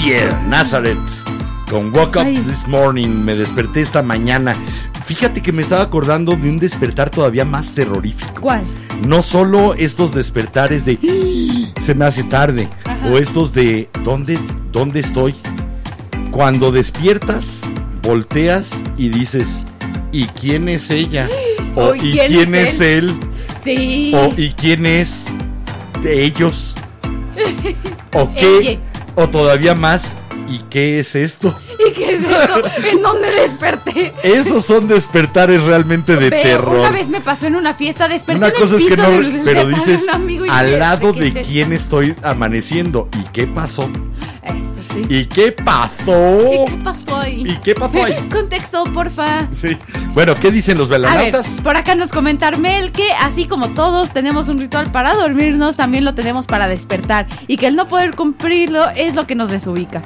Nazareth con Woke Up Ay. This Morning. Me desperté esta mañana. Fíjate que me estaba acordando de un despertar todavía más terrorífico. ¿Cuál? No solo estos despertares de "Ah, se me hace tarde o estos de ¿dónde, ¿dónde estoy? Cuando despiertas, volteas y dices ¿y quién es ella? O ¿y ¿y quién quién, es es él? Sí. O ¿y quién es de ellos? ¿O qué? O todavía más ¿y qué es esto? ¿Y qué es esto? ¿En dónde desperté? Esos son despertares realmente de terror. Una vez me pasó en una fiesta, desperté Una en el cosa es que piso no, del- del pero depa de dices un amigo y al lado ¿qué de es esto? quién estoy amaneciendo y qué pasó Eso sí. y qué pasó ¿Y qué pasó ahí? ¿Y qué pasó ahí? Contexto, porfa. Sí. Bueno, ¿qué dicen los A ver, velanautas? por acá nos comenta Armel que así como todos tenemos un ritual para dormirnos, también lo tenemos para despertar y que el no poder cumplirlo es lo que nos desubica.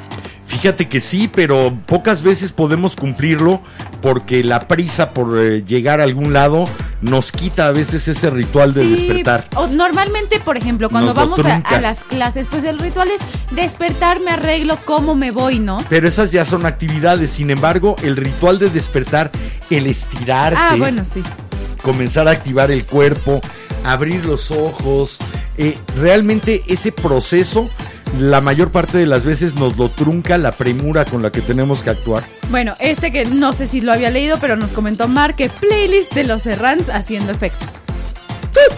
Fíjate que sí, pero pocas veces podemos cumplirlo porque la prisa por eh, llegar a algún lado nos quita a veces ese ritual de Sí, despertar. o normalmente, por ejemplo, cuando Nos vamos a, las clases, pues el ritual es despertar, me arreglo, cómo me voy, ¿no? Pero esas ya son actividades, sin embargo, el ritual de despertar, el estirarte, Ah, bueno, sí. comenzar a activar el cuerpo, abrir los ojos. eh, realmente ese proceso, la mayor parte de las veces nos lo trunca la premura con la que tenemos que actuar. Bueno, este que no sé si lo había leído, pero nos comentó Mar que playlist de los Serrans haciendo efectos.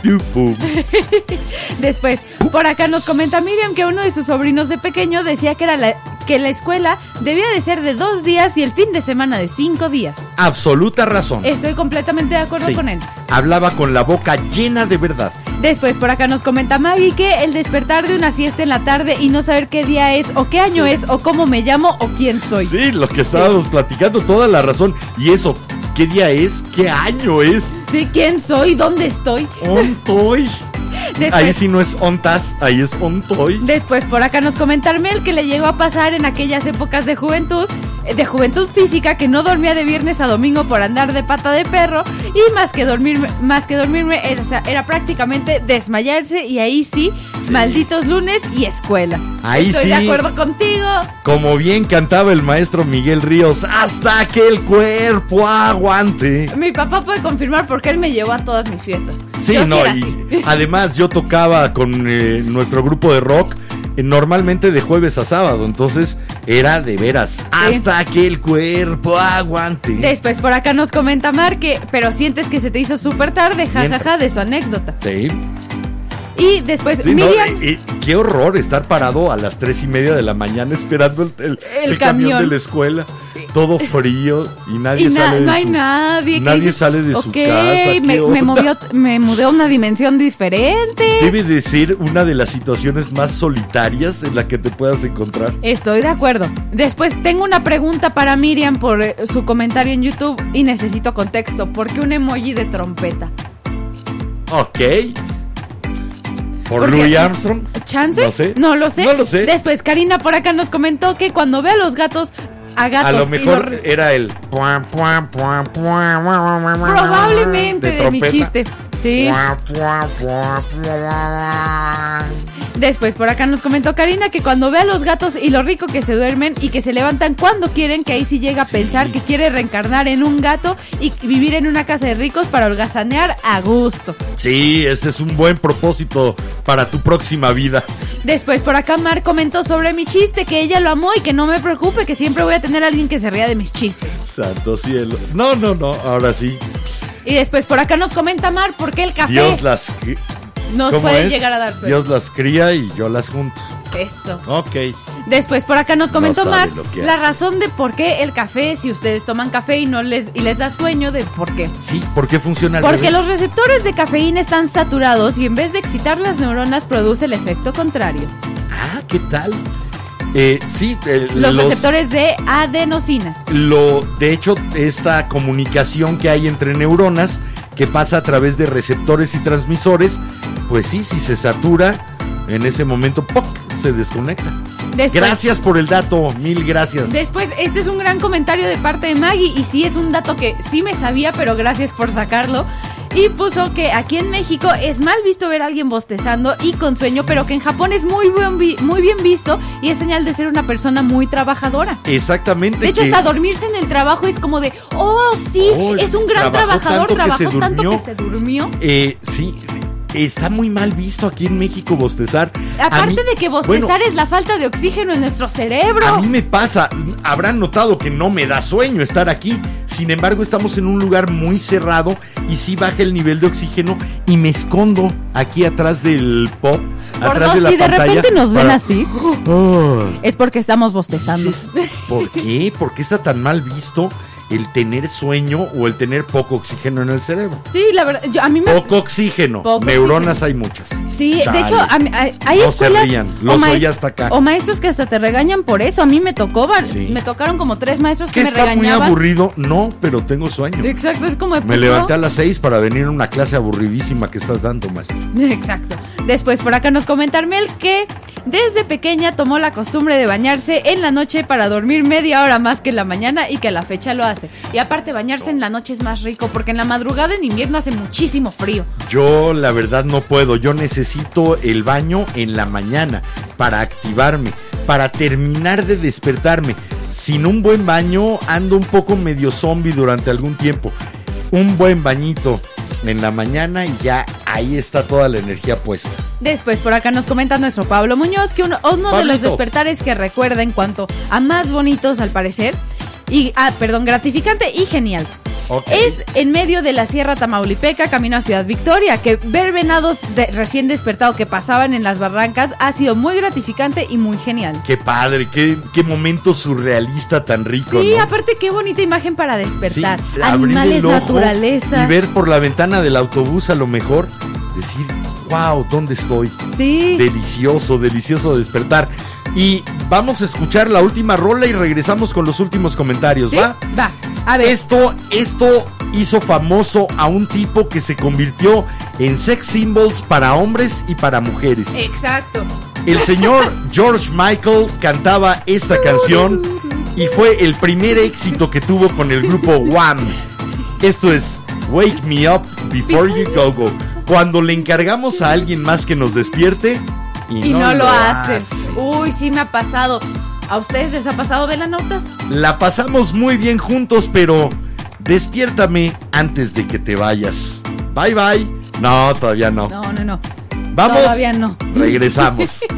Después, por acá nos comenta Miriam que uno de sus sobrinos de pequeño decía que era la, que la escuela debía de ser de dos días y el fin de semana de cinco días. Absoluta razón. Estoy completamente de acuerdo Sí. con él. Hablaba con la boca llena de verdad. Después, por acá nos comenta Maggie que el despertar de una siesta en la tarde y no saber qué día es, o qué año es, o cómo me llamo, o quién soy. Sí, lo que estábamos platicando, toda la razón. Y eso, ¿qué día es? ¿Qué año es? Sí, quién soy, dónde estoy. Ontoy. Después, Ahí sí no es ontas, ahí es ontoy. Después, por acá nos comenta Armel que le llegó a pasar en aquellas épocas de juventud, eh, de juventud física, que no dormía de viernes a domingo por andar de pata de perro y más que dormirme, más que dormirme era, era prácticamente desmayarse y ahí sí, malditos lunes y escuela. Ahí Estoy sí. de acuerdo contigo. Como bien cantaba el maestro Miguel Ríos, hasta que el cuerpo aguante. Mi papá puede confirmar porque él me llevó a todas mis fiestas. Sí, Yo no, y así. además yo tocaba con eh, nuestro grupo de rock eh, normalmente de jueves a sábado, entonces era de veras, hasta que el cuerpo aguante. Después por acá nos comenta Mar que, pero sientes que se te hizo súper tarde, jajaja, Mientras. de su anécdota. Sí, Y después sí, no, Miriam... qué horror estar parado a las tres y media de la mañana esperando el, el- El el camión. camión. de la escuela, todo frío y nadie Y na- sale de no hay su- nadie. nadie dice, sale de su "Ok, casa. ¿qué Me, me onda?". movió, me mudé a una dimensión diferente. Debe de ser una de las situaciones más solitarias en la que te puedas encontrar. Estoy de acuerdo. Después tengo una pregunta para Miriam por eh, su comentario en YouTube y necesito contexto. ¿Por qué un emoji de trompeta? Ok. ¿Por Porque- Louis Armstrong? ¿Chance? No sé. No lo sé. No lo sé. Después Karina por acá nos comentó que cuando ve a los gatos, a gatos A lo mejor era el. probablemente de, mi trompeta. chiste. Sí. Después por acá nos comentó Karina que cuando ve a los gatos y lo rico que se duermen y que se levantan cuando quieren, que ahí sí llega a Sí. pensar que quiere reencarnar en un gato y vivir en una casa de ricos para holgazanear a gusto. Sí, ese es un buen propósito para tu próxima vida. Después por acá Mar comentó sobre mi chiste, que ella lo amó y que no me preocupe, que siempre voy a tener a alguien que se ría de mis chistes. Santo cielo. No, no, no, ahora sí. Y después por acá nos comenta Mar por qué el café Dios las. Nos ¿Cómo puede llegar a dar sueño. Dios las cría y yo las junto. Eso. Ok. Después por acá nos comentó No Mar la hace. razón de por qué el café, si ustedes toman café y no les y les da sueño, de por qué. Sí, ¿por qué funciona al Porque revés? los receptores de cafeína están saturados y en vez de excitar las neuronas produce el efecto contrario. Ah, ¿qué tal? Eh, sí, eh, Los, receptores de adenosina. lo de hecho esta comunicación que hay entre neuronas que pasa a través de receptores y transmisores pues sí si se satura en ese momento ¡poc! se desconecta Después, gracias por el dato mil gracias Después, este es un gran comentario de parte de Maggie y sí es un dato que sí me sabía, pero gracias por sacarlo. Y puso que aquí en México es mal visto ver a alguien bostezando y con sueño, pero que en Japón es muy, buen vi- muy bien visto y es señal de ser una persona muy trabajadora. Exactamente. De hecho, que- hasta dormirse en el trabajo es como de, oh, sí, Oh, es un gran trabajó trabajador, tanto que trabajó se tanto que se durmió. Eh, sí, está muy mal visto aquí en México bostezar. Aparte mí- de que bueno, bostezar es la falta de oxígeno en nuestro cerebro. A mí me pasa, habrán notado que no me da sueño estar aquí. Sin embargo, estamos en un lugar muy cerrado y sí baja el nivel de oxígeno y me escondo aquí atrás del pop, atrás de la si de pantalla. repente nos ven así, Oh. es porque estamos bostezando. ¿Por qué? ¿Por qué está tan mal visto el tener sueño o el tener poco oxígeno en el cerebro? Sí, la verdad, yo, a mí me... Poco oxígeno. Poco Neuronas hay muchas. Sí, Chale. de hecho, a mí- hay, hay No se rían, los oí hasta acá. o maestros que hasta te regañan por eso. A mí me tocó, Sí. me tocaron como tres maestros ¿Que que me está muy aburrido? No, pero tengo sueño. Exacto, es como de, Me levanté a las seis para venir a una clase aburridísima que estás dando, maestro. Exacto. Después por acá nos comenta Armel que desde pequeña tomó la costumbre de bañarse en la noche para dormir media hora más que en la mañana y que a la fecha lo hace. Y aparte bañarse en la noche es más rico porque en la madrugada en invierno hace muchísimo frío. Yo la verdad no puedo, yo necesito el baño en la mañana para activarme, para terminar de despertarme. Sin un buen baño ando un poco medio zombie durante algún tiempo. Un buen bañito en la mañana y ya ahí está toda la energía puesta. Después por acá nos comenta nuestro Pablo Muñoz que uno, uno de los despertares que recuerda en cuanto a más bonitos al parecer y ah, perdón, gratificante y genial. Es en medio de la Sierra Tamaulipeca, camino a Ciudad Victoria, que ver venados de- recién despertado que pasaban en las barrancas ha sido muy gratificante y muy genial. Qué padre, qué, qué momento surrealista tan rico, Sí, ¿no? aparte qué bonita imagen para despertar. Sí, Animales, el ojo naturaleza. Y ver por la ventana del autobús a lo mejor, decir, wow, ¿dónde estoy? Sí. Delicioso, delicioso despertar. Y vamos a escuchar la última rola y regresamos con los últimos comentarios, ¿Sí? ¿va? Va. A ver. Esto, esto hizo famoso a un tipo que se convirtió en sex symbols para hombres y para mujeres. Exacto. El señor George Michael cantaba esta canción y fue el primer éxito que tuvo con el grupo Wham. Esto es Wake Me Up Before You Go Go. Cuando le encargamos a alguien más que nos despierte y, Y no, lo hacen. hace. Uy, sí me ha pasado. ¿A ustedes les ha pasado notas? La pasamos muy bien juntos, pero despiértame antes de que te vayas. Bye bye. No, todavía no. No, no, no. Vamos. Todavía no. Regresamos.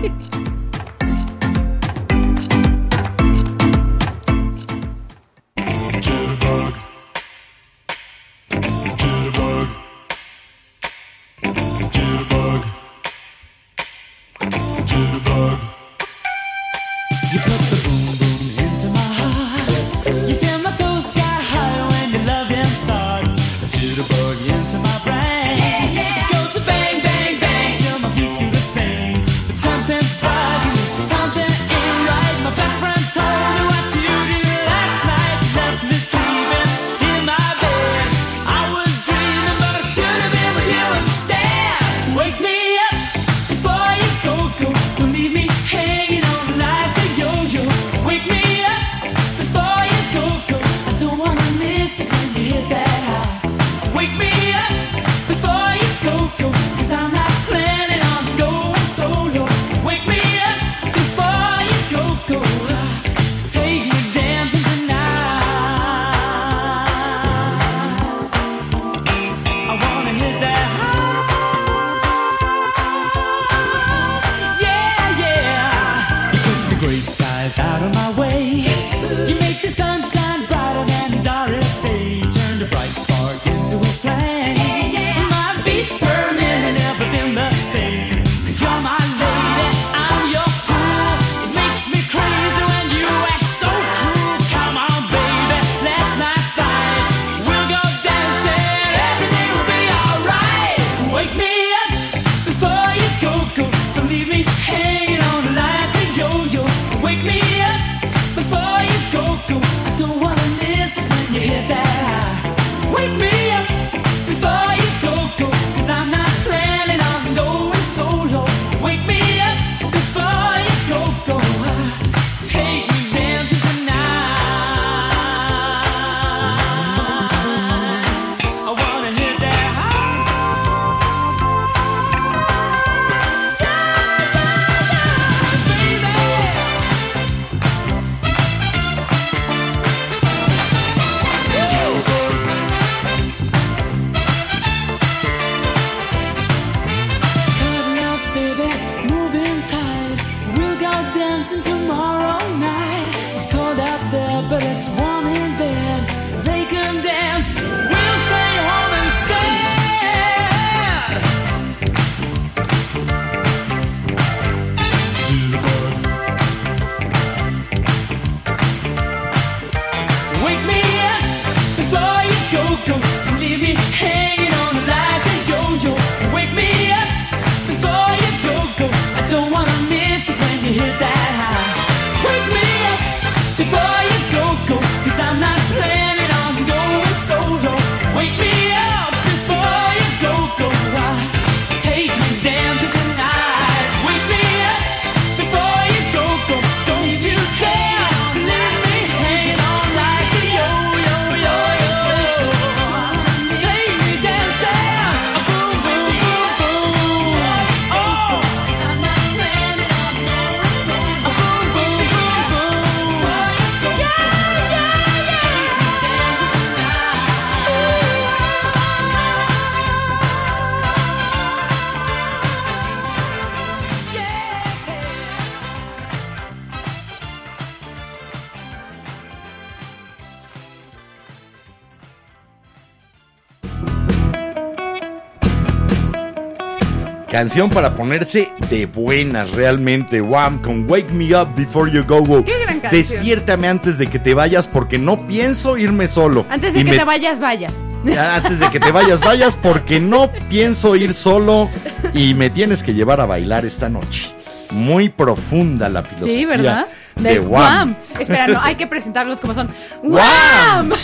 Canción para ponerse de buenas, realmente. Wham, con Wake Me Up Before You Go Go. Qué gran canción. Despiértame antes de que te vayas porque no pienso irme solo. Antes de Y que me- te vayas, vayas. Ya, Antes de que te vayas, vayas porque no pienso ir solo y me tienes que llevar a bailar esta noche. Muy profunda la filosofía. Sí, ¿verdad? De Del Wham. Wham. Espera, no, hay que presentarlos como son. Wham.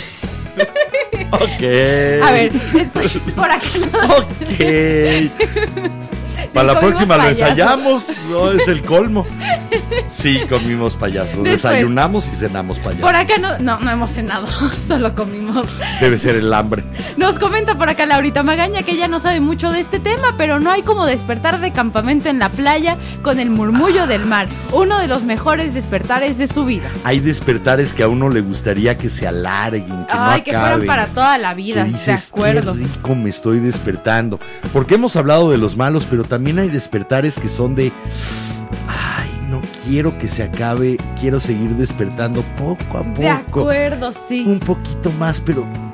Ok. A ver, después por acá. no. Ok. Para la próxima lo payaso. ensayamos. No, es el colmo. Sí, comimos payaso. Desayunamos y cenamos payaso. Por acá no, no, no hemos cenado, solo comimos. Debe ser el hambre. Nos comenta por acá Laurita Magaña que ella no sabe mucho de este tema, pero no hay como despertar de campamento en la playa con el murmullo del mar. Uno de los mejores despertares de su vida. Hay despertares que a uno le gustaría que se alarguen, que Ay, no que fueran para toda la vida, que de dices, acuerdo. Qué rico me estoy despertando. Porque hemos hablado de los malos, pero también hay despertares que son de. Ay, no quiero que se acabe. Quiero seguir despertando poco a poco. De acuerdo, sí. Un poquito más, pero.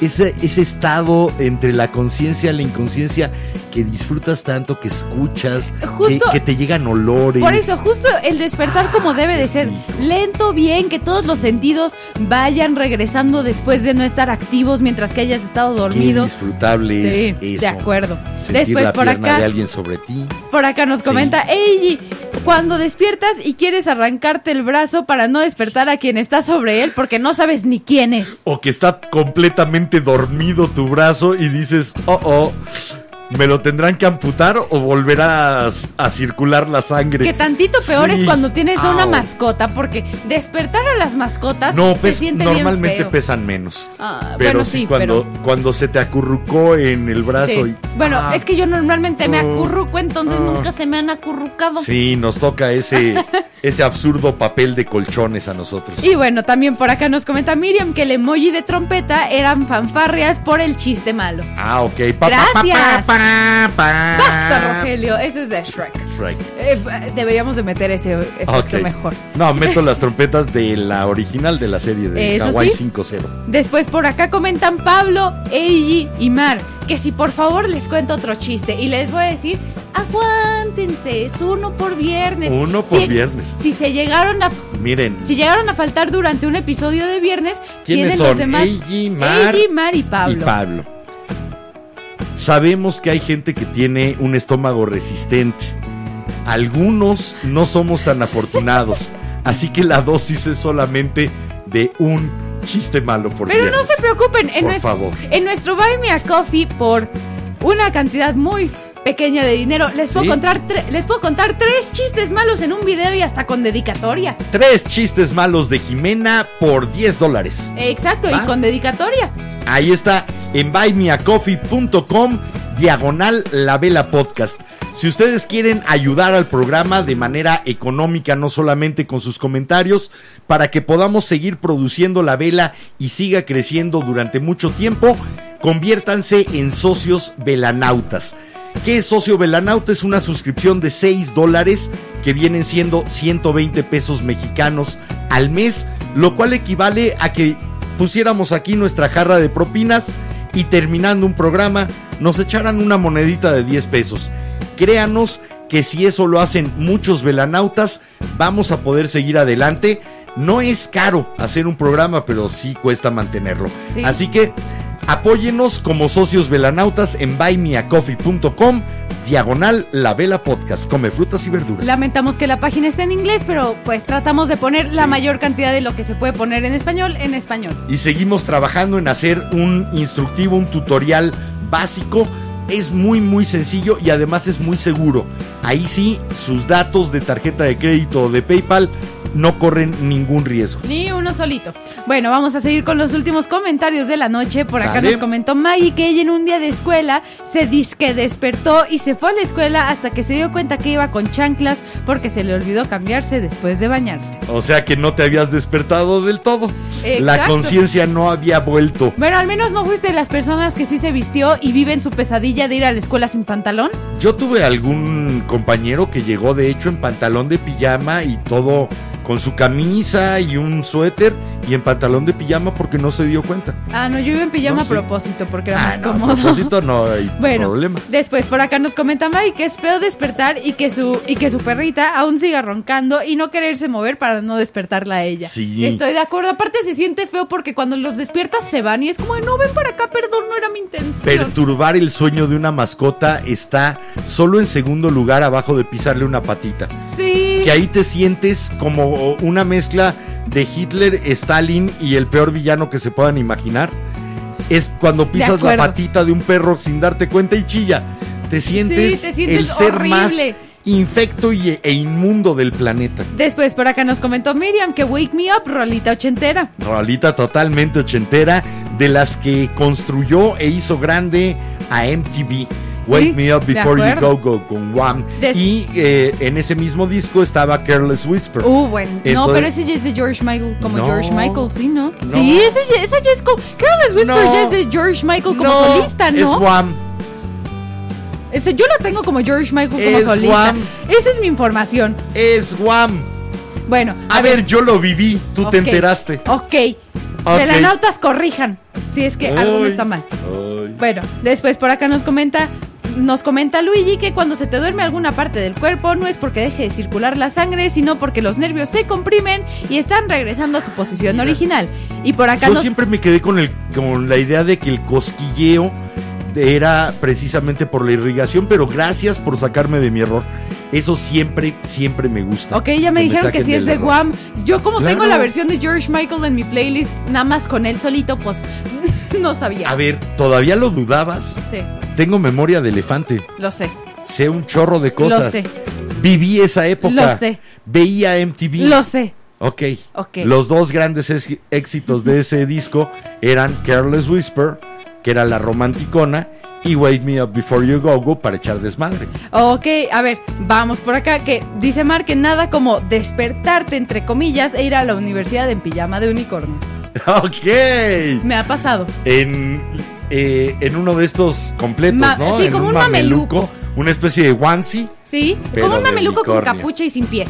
Ese, ese estado entre la conciencia y la inconsciencia que disfrutas tanto, que escuchas, que, Justo- que te llegan olores. Por eso, justo el despertar como debe de ser, lento, bien, que todos los sentidos vayan regresando después de no estar activos mientras que hayas estado Qué dormido. disfrutable Sí, es eso. de acuerdo. Sentir Después la por acá, de alguien sobre ti. por acá nos comenta, Eiji, cuando despiertas y quieres arrancarte el brazo para no despertar a quien está sobre él porque no sabes ni quién es. O que está completamente dormido tu brazo y dices, oh, oh, ¿me lo tendrán que amputar o volverá a, a circular la sangre? Que tantito peor Sí. es cuando tienes una mascota porque despertar a las mascotas No, se siente normalmente bien feo. pesan menos. Ah, pero bueno, sí, cuando, pero- cuando se te acurrucó en el brazo Sí. y... Bueno, Ah, es que yo normalmente me Oh. acurruco, entonces Ah. nunca se me han acurrucado. Sí, nos toca ese, ese absurdo papel de colchones a nosotros. Y bueno, también por acá nos comenta Miriam que el emoji de trompeta eran fanfarrias por el chiste malo. Ah, ok. Pa, Gracias. pa. Basta, Rogelio, eso es de Shrek. Shrek. Eh, deberíamos de meter ese efecto mejor. No, meto las trompetas de la original de la serie de Hawaii sí. 5-0. Después por acá comentan Pablo, Eiji y Mar que si por favor les cuento otro chiste y les voy a decir, aguántense, es uno por viernes. Uno por Si- viernes. Si se llegaron a Miren, si llegaron a faltar durante un episodio de viernes, ¿quiénes tienen son? los demás Eiji, Mar Eiji, Mar y Pablo. y Pablo. Sabemos que hay gente que tiene un estómago resistente. Algunos no somos tan afortunados. Así que la dosis es solamente de un chiste malo por Pero no se preocupen, en, Por nues- favor. en nuestro Buy Me a Coffee, por una cantidad muy pequeña de dinero, les puedo, ¿Sí? contar les puedo contar tres chistes malos en un video y hasta con dedicatoria. Tres chistes malos de Jimena por 10 dólares. Exacto, Va. y con dedicatoria. Ahí está, en buymeacoffee.com, diagonal la vela podcast. Si ustedes quieren ayudar al programa de manera económica, no solamente con sus comentarios, para que podamos seguir produciendo la vela y siga creciendo durante mucho tiempo, conviértanse en socios velanautas. ¿Qué es socio velanauta? Es una suscripción de 6 dólares que vienen siendo 120 pesos mexicanos al mes, lo cual equivale a que pusiéramos aquí nuestra jarra de propinas y terminando un programa nos echaran una monedita de 10 pesos. Créanos que si eso lo hacen muchos velanautas, vamos a poder seguir adelante. No es caro hacer un programa, pero sí cuesta mantenerlo. Sí. Así que apóyenos como socios velanautas en buymeacoffee.com, diagonal la vela podcast. Come frutas y verduras. Lamentamos que la página esté en inglés, pero pues tratamos de poner la mayor cantidad de lo que se puede poner en español en español. y seguimos trabajando en hacer un instructivo, un tutorial básico. Es muy muy sencillo y además es muy seguro. Ahí sí, sus datos de tarjeta de crédito o de PayPal no corren ningún riesgo. Ni uno solito. Bueno, vamos a seguir con los últimos comentarios de la noche. Por acá Sale. nos comentó Maggie que ella en un día de escuela se disque despertó y se fue a la escuela hasta que se dio cuenta que iba con chanclas porque se le olvidó cambiarse después de bañarse. O sea que no te habías despertado del todo. La conciencia no había vuelto. Bueno, al menos no fuiste de las personas que sí se vistió y viven su pesadilla de ir a la escuela sin pantalón? Yo tuve algún compañero que llegó de hecho en pantalón de pijama y todo con su camisa y un suéter y en pantalón de pijama porque no se dio cuenta. Ah, no, yo iba en pijama No, a sí. propósito porque era Ah, más no, a cómodo. propósito no hay Bueno, problema. después por acá nos comenta May que es feo despertar y que su y que su perrita aún siga roncando y no quererse mover para no despertarla a ella. Sí. Estoy de acuerdo. Aparte se siente feo porque cuando los despiertas se van y es como, no ven para acá, perdón, no era mi intención. Perturbar el sueño de una mascota está solo en segundo lugar abajo de pisarle una patita. sí. Que ahí te sientes como una mezcla de Hitler, Stalin y el peor villano que se puedan imaginar. Es cuando pisas la patita de un perro sin darte cuenta y chilla. Te sientes, te sientes el ser más infecto y, e inmundo del planeta. Después por acá nos comentó Miriam que Wake Me Up, rolita ochentera. Rolita totalmente ochentera, de las que construyó e hizo grande a MTV. Wake Me Up Before You. Go Go con Wham. Y eh, en ese mismo disco estaba Careless Whisper. Uh, bueno. no, pero ese ya es de George Michael, como No. George Michael, sí, ¿no? No. Sí, ese ya, esa ya es como. Careless Whisper No. ya es de George Michael como solista, ¿no? Es Wham. Ese, yo la tengo como George Michael como Es solista. Wham. Esa es mi información. Es Wham. Bueno, A, ver, yo lo viví, tú te enteraste. Ok. Ok. Velanautas corrijan. Si es que algo no está mal. ay. Bueno, después por acá nos comenta. Nos comenta Luigi que cuando se te duerme alguna parte del cuerpo no es porque deje de circular la sangre, sino porque los nervios se comprimen y están regresando a su posición original. Y por acá Yo nos... siempre me quedé con, el, con la idea de que el cosquilleo era precisamente por la irrigación, pero gracias por sacarme de mi error. Eso siempre, siempre me gusta. Ok, ya me dijeron que sí es de. Guam. Yo como tengo la versión de George Michael en mi playlist, nada más con él solito, pues no sabía. A ver, ¿todavía lo dudabas? Sí, Tengo memoria de elefante. lo sé. Sé un chorro de cosas. Lo sé. Viví esa época. Lo sé. Veía MTV. Lo sé. Ok. Ok. Los dos grandes éxitos de ese disco eran Careless Whisper, que era la romanticona, y Wake Me Up Before You Go Go para echar desmadre. Ok, a ver, vamos por acá. Que dice Mar que nada como despertarte, entre comillas, e ir a la universidad en pijama de unicornio. ok. Me ha pasado. En, eh, en uno de estos completos, Ma- ¿no? sí, en como un mameluco. Una especie de onesie. Sí, como un mameluco con capucha y sin pies.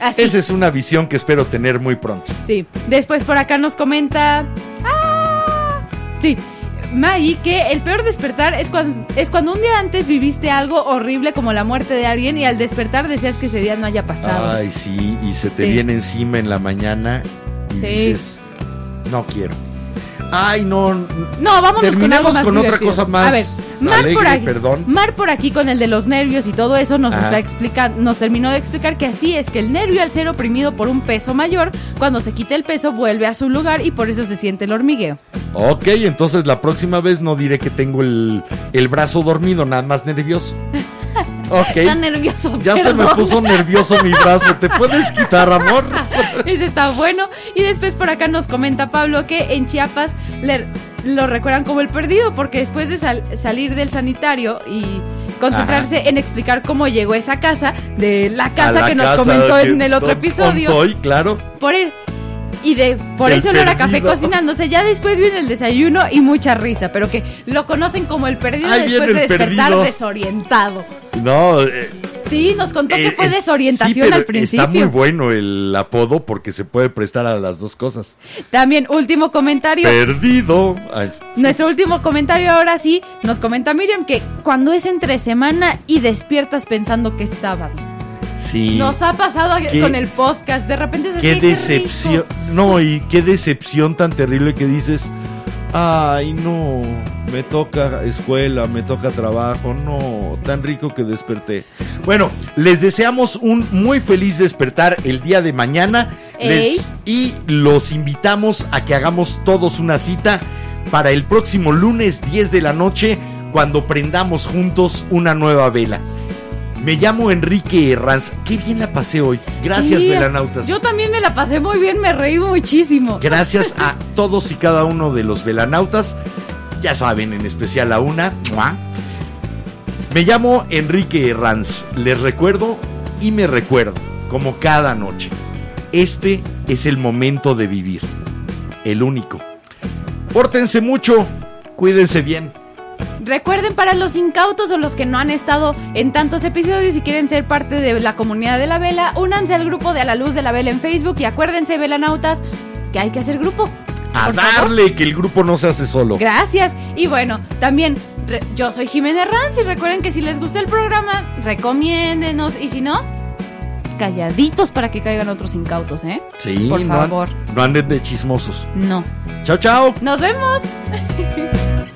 Así. Esa es una visión que espero tener muy pronto. Sí. Después por acá nos comenta. ¡Ah! Sí. Maggie, que el peor despertar es cuando, es cuando un día antes viviste algo horrible como la muerte de alguien y al despertar deseas que ese día no haya pasado. Ay, sí, y se te Sí. viene encima en la mañana y Sí. dices, no quiero. Ay, no. No, vámonos con Terminemos algo más con otra cosa más A ver, Mar por aquí, perdón. Mar por aquí con el de los nervios y todo eso nos Ajá. está explicando, nos terminó de explicar que así es que el nervio al ser oprimido por un peso mayor, cuando se quita el peso vuelve a su lugar y por eso se siente el hormigueo. Ok, entonces la próxima vez no diré que tengo el, el brazo dormido, nada más nervioso. Ok. Está nervioso. Ya se me puso nervioso mi brazo. ¿Te puedes quitar, amor? Ese está bueno. Y después por acá nos comenta Pablo que en Chiapas le- lo recuerdan como el perdido porque después de sal- salir del sanitario y concentrarse en explicar cómo llegó esa casa, de la casa la que nos casa comentó que en el otro episodio. Contoy, claro. Por e- y de por El eso olor a café cocinándose. Ya después viene el desayuno y mucha risa, pero que lo conocen como el perdido Ahí después de despertar perdido. desorientado. No, eh, Sí, nos contó que eh, fue es- desorientación sí, pero al principio. Está muy bueno el apodo porque se puede prestar a las dos cosas. También, último comentario. Perdido. Ay, Nuestro último comentario ahora sí nos comenta Miriam que cuando es entre semana y despiertas pensando que es sábado. Sí. Nos ha pasado Qué- con el podcast, de repente es qué decepción. rico. No, y qué decepción tan terrible que dices. Ay, no. Me toca escuela, me toca trabajo. No, tan rico que desperté. Bueno, les deseamos un muy feliz despertar el día de mañana. Les- y los invitamos a que hagamos todos una cita para el próximo lunes 10 de la noche cuando prendamos juntos una nueva vela. Me llamo Enrique Herranz. Qué bien la pasé hoy. Gracias, Sí, velanautas. Yo también me la pasé muy bien, me reí muchísimo. Gracias a todos y cada uno de los velanautas. Ya saben, en especial a una. Me llamo Enrique Herranz. Les recuerdo y me recuerdo, como cada noche. Este es el momento de vivir. El único. Pórtense mucho. Cuídense bien. Recuerden para los incautos o los que no han estado en tantos episodios y quieren ser parte de la comunidad de la vela, únanse al grupo de A la Luz de la Vela en Facebook y acuérdense, velanautas, que hay que hacer grupo. A favor. darle que el grupo no se hace solo. Gracias. Y bueno, también re- yo soy Jimena Ranz y recuerden que si les gustó el programa, recomiéndenos y si no, calladitos para que caigan otros incautos, ¿eh? Sí, Por no an- favor. no anden de chismosos. No. Chao, chao. Nos vemos.